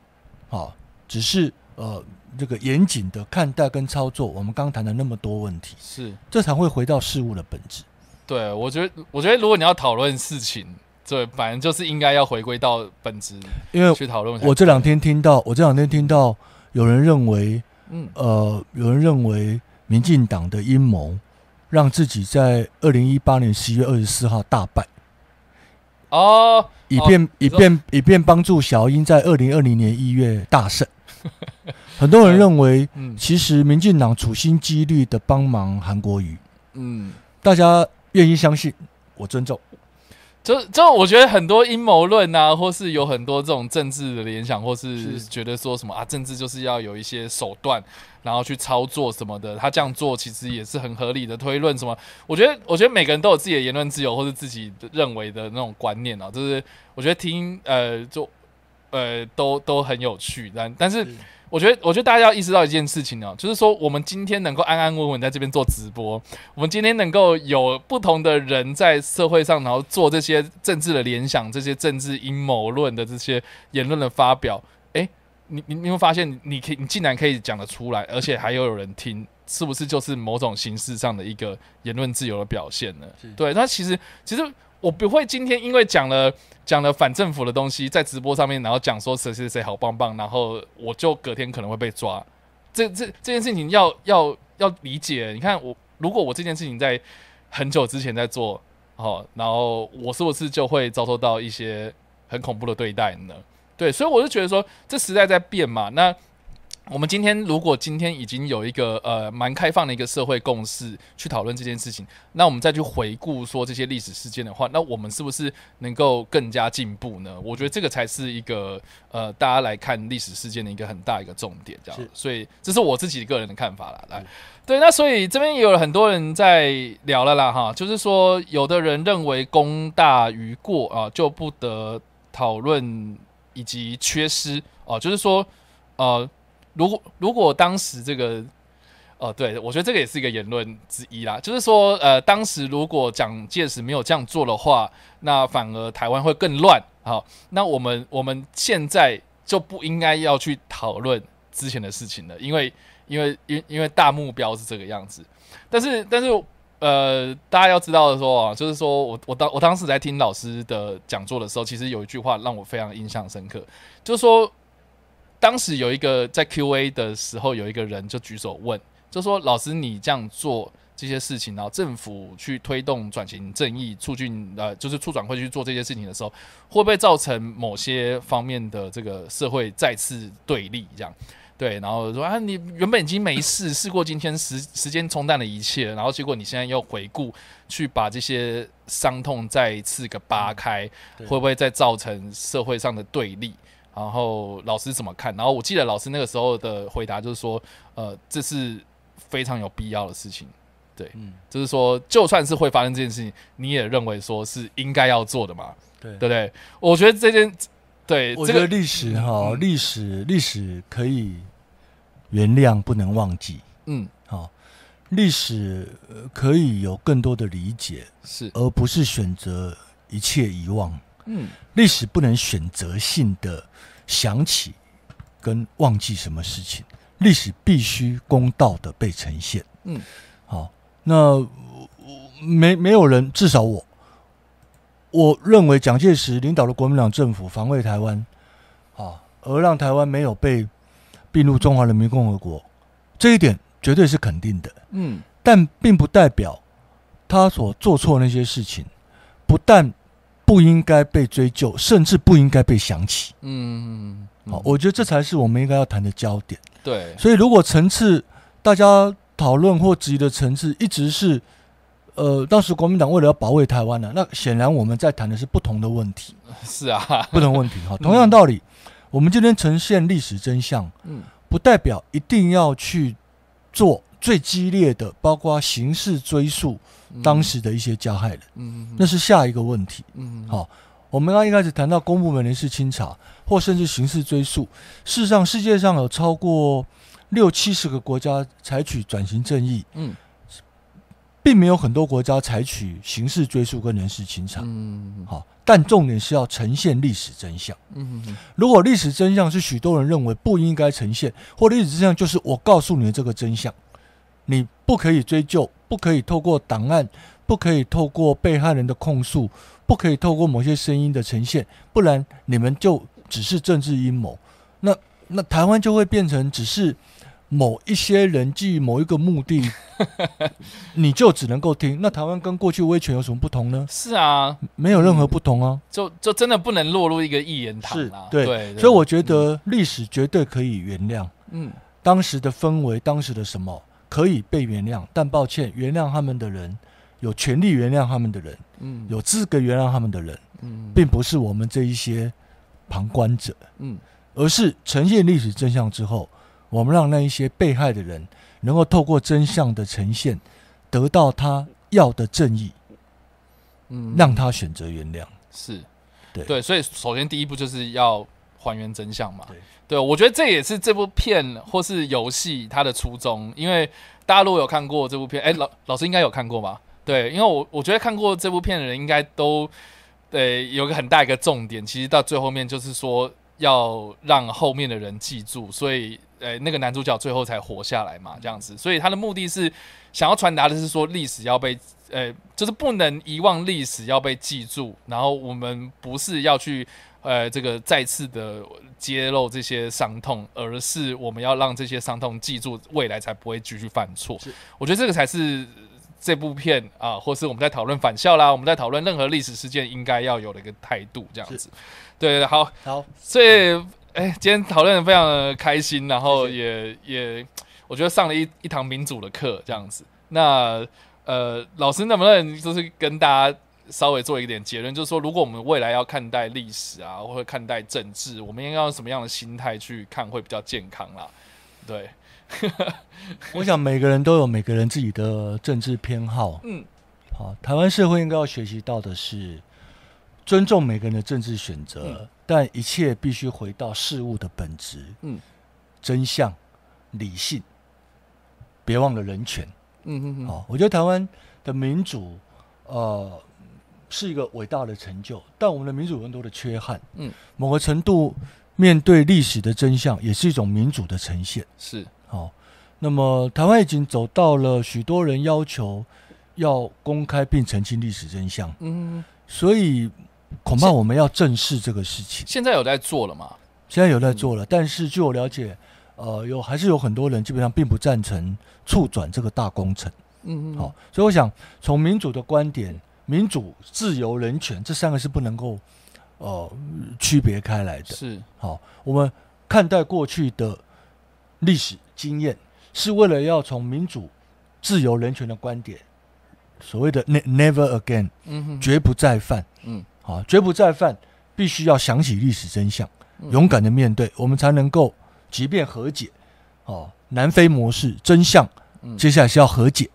好，只是呃。这个严谨的看待跟操作，我们刚谈了那么多问题，是这才会回到事物的本质。对，我觉得，我觉得如果你要讨论事情，对，反正就是应该要回归到本质，因为去讨论。我这两天听到，我这两天听到有人认为，嗯，呃，有人认为民进党的阴谋让自己在二零一八年十一月二十四号大败，哦，以便以便以便帮助小英在二零二零年一月大胜。*laughs* 很多人认为，嗯，其实民进党处心积虑的帮忙韩国瑜，嗯，大家愿意相信，我尊重。就就我觉得很多阴谋论啊，或是有很多这种政治的联想，或是觉得说什么啊，政治就是要有一些手段，然后去操作什么的。他这样做其实也是很合理的推论。什么？我觉得，我觉得每个人都有自己的言论自由，或是自己认为的那种观念啊。就是我觉得听呃，就呃，都都很有趣。但但是。我觉得，我觉得大家要意识到一件事情哦，就是说，我们今天能够安安稳稳在这边做直播，我们今天能够有不同的人在社会上，然后做这些政治的联想、这些政治阴谋论的这些言论的发表，诶，你你你会发现，你可以，你竟然可以讲得出来，而且还有有人听，是不是就是某种形式上的一个言论自由的表现呢？对，那其实其实。我不会今天因为讲了讲了反政府的东西在直播上面，然后讲说谁谁谁好棒棒，然后我就隔天可能会被抓。这这这件事情要要要理解。你看我如果我这件事情在很久之前在做，哦，然后我是不是就会遭受到一些很恐怖的对待呢？对，所以我就觉得说这时代在变嘛。那我们今天如果今天已经有一个呃蛮开放的一个社会共识去讨论这件事情，那我们再去回顾说这些历史事件的话，那我们是不是能够更加进步呢？我觉得这个才是一个呃大家来看历史事件的一个很大一个重点，这样。所以这是我自己个人的看法啦。来，对，那所以这边也有很多人在聊了啦，哈，就是说有的人认为功大于过啊，就不得讨论以及缺失哦，就是说呃。如果如果当时这个，哦，对我觉得这个也是一个言论之一啦，就是说，呃，当时如果蒋介石没有这样做的话，那反而台湾会更乱。好，那我们我们现在就不应该要去讨论之前的事情了，因为因为因因为大目标是这个样子。但是但是呃，大家要知道的说啊，就是说我我当我当时在听老师的讲座的时候，其实有一句话让我非常印象深刻，就是说。当时有一个在 Q&A 的时候，有一个人就举手问，就说：“老师，你这样做这些事情，然后政府去推动转型正义、促进呃，就是促转会去做这些事情的时候，会不会造成某些方面的这个社会再次对立？这样对？然后说啊，你原本已经没事，事过今天，时时间冲淡了一切，然后结果你现在又回顾，去把这些伤痛再一次个扒开，会不会再造成社会上的对立？”然后老师怎么看？然后我记得老师那个时候的回答就是说，呃，这是非常有必要的事情，对，嗯，就是说，就算是会发生这件事情，你也认为说是应该要做的嘛？对，对不对？我觉得这件，对，我觉得历史哈，历史历史可以原谅，不能忘记，嗯，好，历史可以有更多的理解，是，而不是选择一切遗忘。嗯，历史不能选择性的想起跟忘记什么事情，历史必须公道的被呈现。嗯，好，那没没有人，至少我，我认为蒋介石领导的国民党政府防卫台湾，啊，而让台湾没有被并入中华人民共和国，这一点绝对是肯定的。嗯，但并不代表他所做错那些事情，不但。不应该被追究，甚至不应该被想起。嗯，好，我觉得这才是我们应该要谈的焦点。对，所以如果层次大家讨论或质疑的层次一直是，呃，当时国民党为了要保卫台湾呢，那显然我们在谈的是不同的问题。是啊，不同问题。哈，*laughs* 同样道理，我们今天呈现历史真相，嗯，不代表一定要去做最激烈的，包括刑事追诉。当时的一些加害人，嗯，那是下一个问题，嗯，好，我们刚一开始谈到公部门人事清查，或甚至刑事追诉，事实上世界上有超过六七十个国家采取转型正义，嗯，并没有很多国家采取刑事追诉跟人事清查，嗯，好，但重点是要呈现历史真相，嗯，如果历史真相是许多人认为不应该呈现，或历史真相就是我告诉你的这个真相，你不可以追究。不可以透过档案，不可以透过被害人的控诉，不可以透过某些声音的呈现，不然你们就只是政治阴谋。那那台湾就会变成只是某一些人基于某一个目的，*laughs* 你就只能够听。那台湾跟过去威权有什么不同呢？是啊，没有任何不同啊，就就真的不能落入一个一言堂啊。对，所以我觉得历史绝对可以原谅。嗯，当时的氛围，当时的什么可以被原谅，但抱歉，原谅他们的人，有权利原谅他们的人，嗯，有资格原谅他们的人，嗯，并不是我们这一些旁观者，嗯，而是呈现历史真相之后。我们让那一些被害的人能够透过真相的呈现，得到他要的正义，嗯，让他选择原谅。是，对。对，所以首先第一步就是要还原真相嘛。对，对我觉得这也是这部片或是游戏它的初衷。因为大家如果有看过这部片，哎，老老师应该有看过吧？对，因为我我觉得看过这部片的人应该都，对，有个很大一个重点，其实到最后面就是说要让后面的人记住，所以。呃，那个男主角最后才活下来嘛，这样子，所以他的目的是想要传达的是说，历史要被呃，就是不能遗忘历史要被记住，然后我们不是要去呃这个再次的揭露这些伤痛，而是我们要让这些伤痛记住，未来才不会继续犯错。我觉得这个才是这部片啊，或是我们在讨论返校啦，我们在讨论任何历史事件应该要有的一个态度，这样子。对，好，好，所以。哎，今天讨论的非常的开心，然后也也，我觉得上了一一堂民主的课这样子。那呃，老师能不能就是跟大家稍微做一点结论，就是说，如果我们未来要看待历史啊，或者看待政治，我们应该用什么样的心态去看会比较健康啦？对，*laughs* 我想每个人都有每个人自己的政治偏好。嗯，好，台湾社会应该要学习到的是尊重每个人的政治选择。但一切必须回到事物的本质，嗯，真相、理性，别忘了人权，嗯嗯嗯。好，我觉得台湾的民主，呃，是一个伟大的成就，但我们的民主有很多的缺憾，嗯，某个程度面对历史的真相，也是一种民主的呈现，是。好，那么台湾已经走到了许多人要求要公开并澄清历史真相，嗯，所以。恐怕我们要正视这个事情。现在有在做了吗？现在有在做了，但是据我了解，呃，有还是有很多人基本上并不赞成促转这个大工程。嗯嗯。好，所以我想从民主的观点，民主、自由、人权这三个是不能够呃区别开来的。是。好，我们看待过去的历史经验，是为了要从民主、自由、人权的观点，所谓的 “never again”，嗯，绝不再犯。嗯。好，绝不再犯，必须要想起历史真相，勇敢的面对，我们才能够即便和解。哦，南非模式真相，接下来是要和解，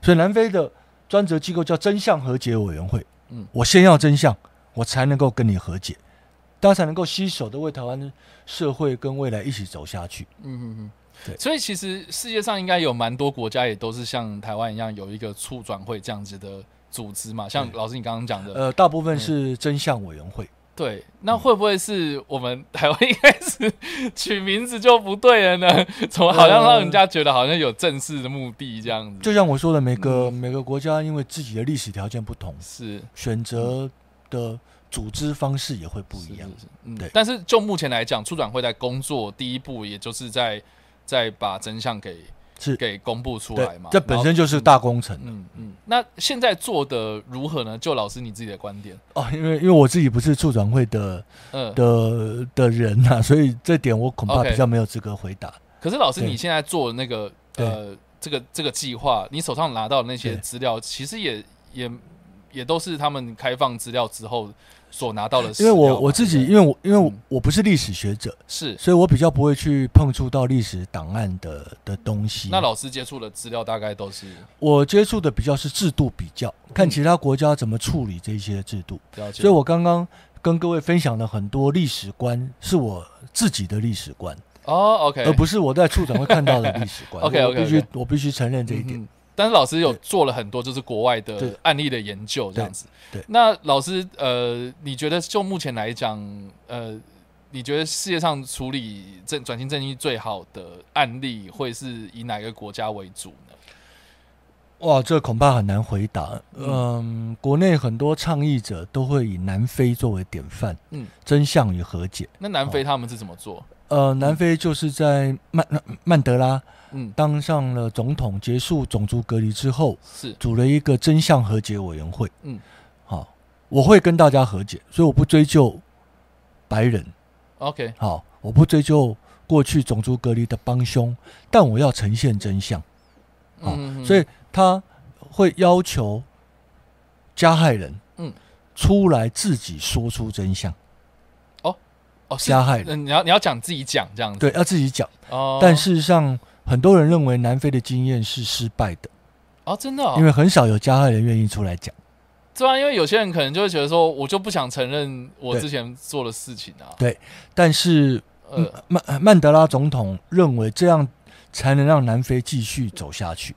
所以南非的专责机构叫真相和解委员会。嗯，我先要真相，我才能够跟你和解，大家才能够携手的为台湾社会跟未来一起走下去。嗯嗯嗯，对。所以其实世界上应该有蛮多国家也都是像台湾一样有一个促转会这样子的。组织嘛，像老师你刚刚讲的，呃，大部分是真相委员会。对，那会不会是我们台湾一开始 *laughs* 取名字就不对了呢？怎么好像让人家觉得好像有正式的目的这样子？就像我说的，每个每个国家因为自己的历史条件不同，是选择的组织方式也会不一样。嗯，对。但是就目前来讲，出转会在工作第一步，也就是在在把真相给。是给公布出来嘛？这本身就是大工程。嗯嗯。那现在做的如何呢？就老师你自己的观点哦，因为因为我自己不是处转会的的的人呐，所以这点我恐怕比较没有资格回答。可是老师，你现在做的那个呃，这个这个计划，你手上拿到的那些资料，其实也也也都是他们开放资料之后。所拿到的，因为我我自己，因为我因为我我不是历史学者，是，所以我比较不会去碰触到历史档案的的东西。那老师接触的资料大概都是？我接触的比较是制度比较，看其他国家怎么处理这些制度。所以我刚刚跟各位分享的很多历史观，是我自己的历史观哦，OK，而不是我在处长会看到的历史观。*laughs* OK OK，必须我必须承认这一点。但是老师有做了很多就是国外的案例的研究，这样子。对，那老师呃，你觉得就目前来讲，呃，你觉得世界上处理正转型正义最好的案例会是以哪个国家为主呢？哇，这恐怕很难回答。嗯，国内很多倡议者都会以南非作为典范。嗯，真相与和解。那南非他们是怎么做？呃，南非就是在曼曼德拉嗯当上了总统，结束种族隔离之后，是组了一个真相和解委员会。嗯，好，我会跟大家和解，所以我不追究白人。OK，好，我不追究过去种族隔离的帮凶，但我要呈现真相。嗯，所以他会要求加害人嗯出来自己说出真相。哦哦，加害人，你要你要讲自己讲这样子，对，要自己讲。哦，但事实上，很多人认为南非的经验是失败的。哦，真的，因为很少有加害人愿意出来讲。对啊，因为有些人可能就会觉得说，我就不想承认我之前做的事情啊。对，但是呃，曼曼德拉总统认为这样才能让南非继续走下去。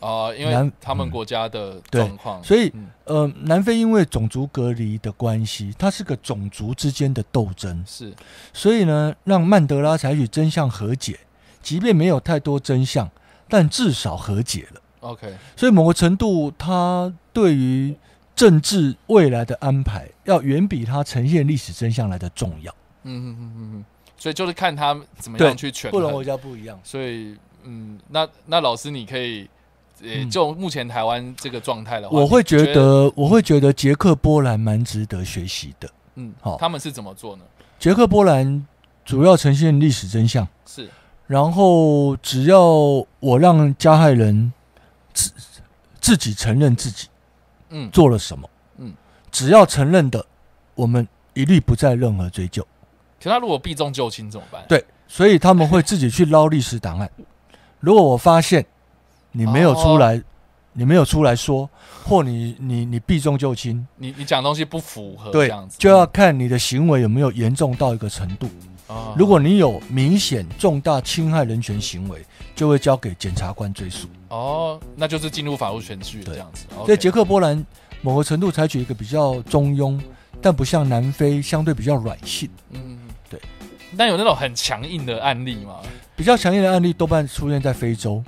啊，因为他们国家的状况，所以呃，南非因为种族隔离的关系，它是个种族之间的斗争，是，所以呢，让曼德拉采取真相和解，即便没有太多真相，但至少和解了。OK，所以某个程度，他对于政治未来的安排要远比他呈现历史真相来的重要。嗯嗯嗯嗯嗯，所以就是看他怎么样去权衡。不同国家不一样，所以嗯，那那老师你可以，呃，就目前台湾这个状态的话，我会觉得我会觉得捷克波兰蛮值得学习的。嗯，好，他们是怎么做呢？捷克波兰主要呈现历史真相是，然后只要我让加害人自自己承认自己。嗯，做了什么？嗯，只要承认的，我们一律不再任何追究。可他如果避重就轻怎么办？对，所以他们会自己去捞历史档案。*laughs* 如果我发现你没有出来，你没有出来说，或你你你避重就轻，你你讲东西不符合这样子，就要看你的行为有没有严重到一个程度。如果你有明显重大侵害人权行为，就会交给检察官追诉。哦，那就是进入法务程序这样子。所以捷克波兰某个程度采取一个比较中庸，但不像南非相对比较软性。嗯，对。但有那种很强硬的案例吗？比较强硬的案例多半出现在非洲。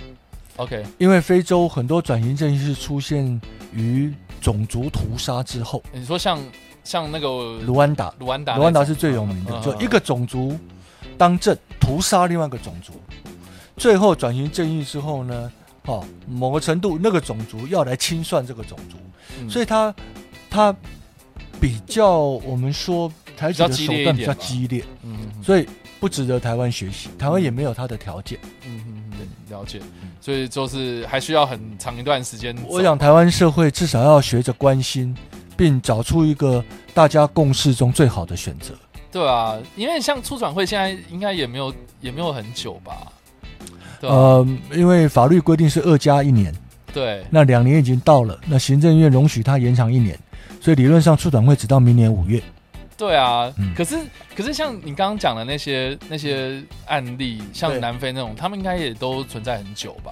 OK，因为非洲很多转型正义是出现于种族屠杀之后。你说像？像那个卢安达，卢安达，卢安达是最有名的，就一个种族当政屠杀另外一个种族，最后转型正义之后呢，哦，某个程度那个种族要来清算这个种族，所以他他比较我们说采取的手段比较激烈，嗯，所以不值得台湾学习，台湾也没有他的条件，嗯嗯嗯，了解，所以就是还需要很长一段时间。我想台湾社会至少要学着关心。并找出一个大家共识中最好的选择。对啊，因为像出转会现在应该也没有也没有很久吧？呃，因为法律规定是二加一年，对，那两年已经到了，那行政院容许他延长一年，所以理论上出转会直到明年五月。对啊，可是可是像你刚刚讲的那些那些案例，像南非那种，他们应该也都存在很久吧？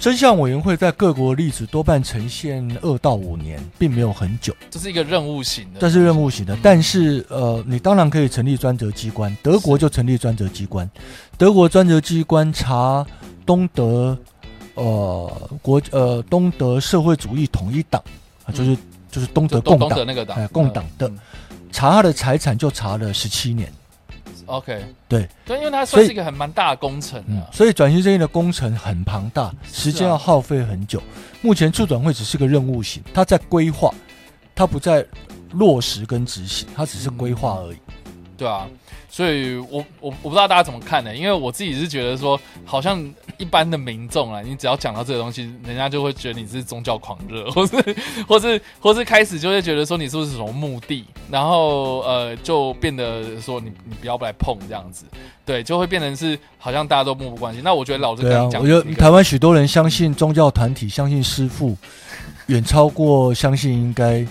真相委员会在各国例子多半呈现二到五年，并没有很久。这是一个任务型的，这是任务型的。但是，呃，你当然可以成立专责机关。德国就成立专责机关，德国专责机关查东德，呃，国呃东德社会主义统一党啊，就是就是东德共党那个党，哎，共党的查他的财产就查了十七年。OK，对对，因为它算是一个很蛮大的工程啊，所以转型正义的工程很庞大，时间要耗费很久。目前促转会只是个任务型，它在规划，它不在落实跟执行，它只是规划而已。对啊。所以，我我我不知道大家怎么看呢？因为我自己是觉得说，好像一般的民众啊，你只要讲到这个东西，人家就会觉得你是宗教狂热，*laughs* 或是或是或是开始就会觉得说你是不是什么目的，然后呃，就变得说你你不要不来碰这样子，对，就会变成是好像大家都漠不关心。那我觉得老师刚刚讲，我觉得台湾许多人相信宗教团体，相信师傅，远超过相信应该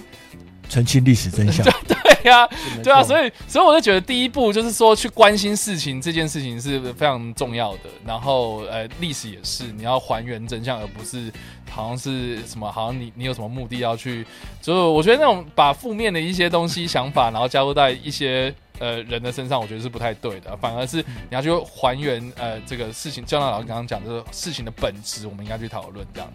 澄清历史真相。对 *laughs* 呀，对啊，所以所以我就觉得第一步就是说去关心事情这件事情是非常重要的。然后呃，历史也是你要还原真相，而不是好像是什么，好像你你有什么目的要去。就是我觉得那种把负面的一些东西想法，然后加入在一些呃人的身上，我觉得是不太对的。反而是你要去还原呃这个事情，就像老师刚刚讲，这个事情的本质，我们应该去讨论这样。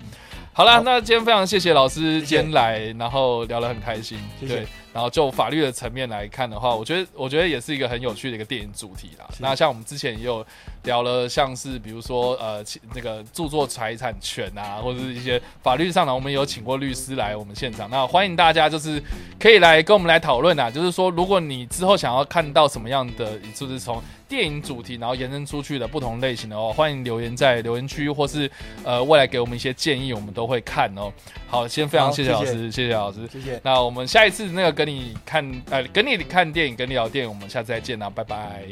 好了，那今天非常谢谢老师今天来，然后聊得很开心。对，然后就法律的层面来看的话，我觉得我觉得也是一个很有趣的一个电影主题啦。那像我们之前也有聊了，像是比如说呃那个著作财产权啊，或者是一些法律上的，我们有请过律师来我们现场。那欢迎大家就是可以来跟我们来讨论啊，就是说如果你之后想要看到什么样的，就是从电影主题然后延伸出去的不同类型的哦，欢迎留言在留言区，或是呃未来给我们一些建议，我们都会看哦。好，先非常谢谢老师，谢谢老师，谢谢。那我们下一次那个跟你看，呃，跟你看电影，跟你聊电影，我们下次再见啦，拜拜。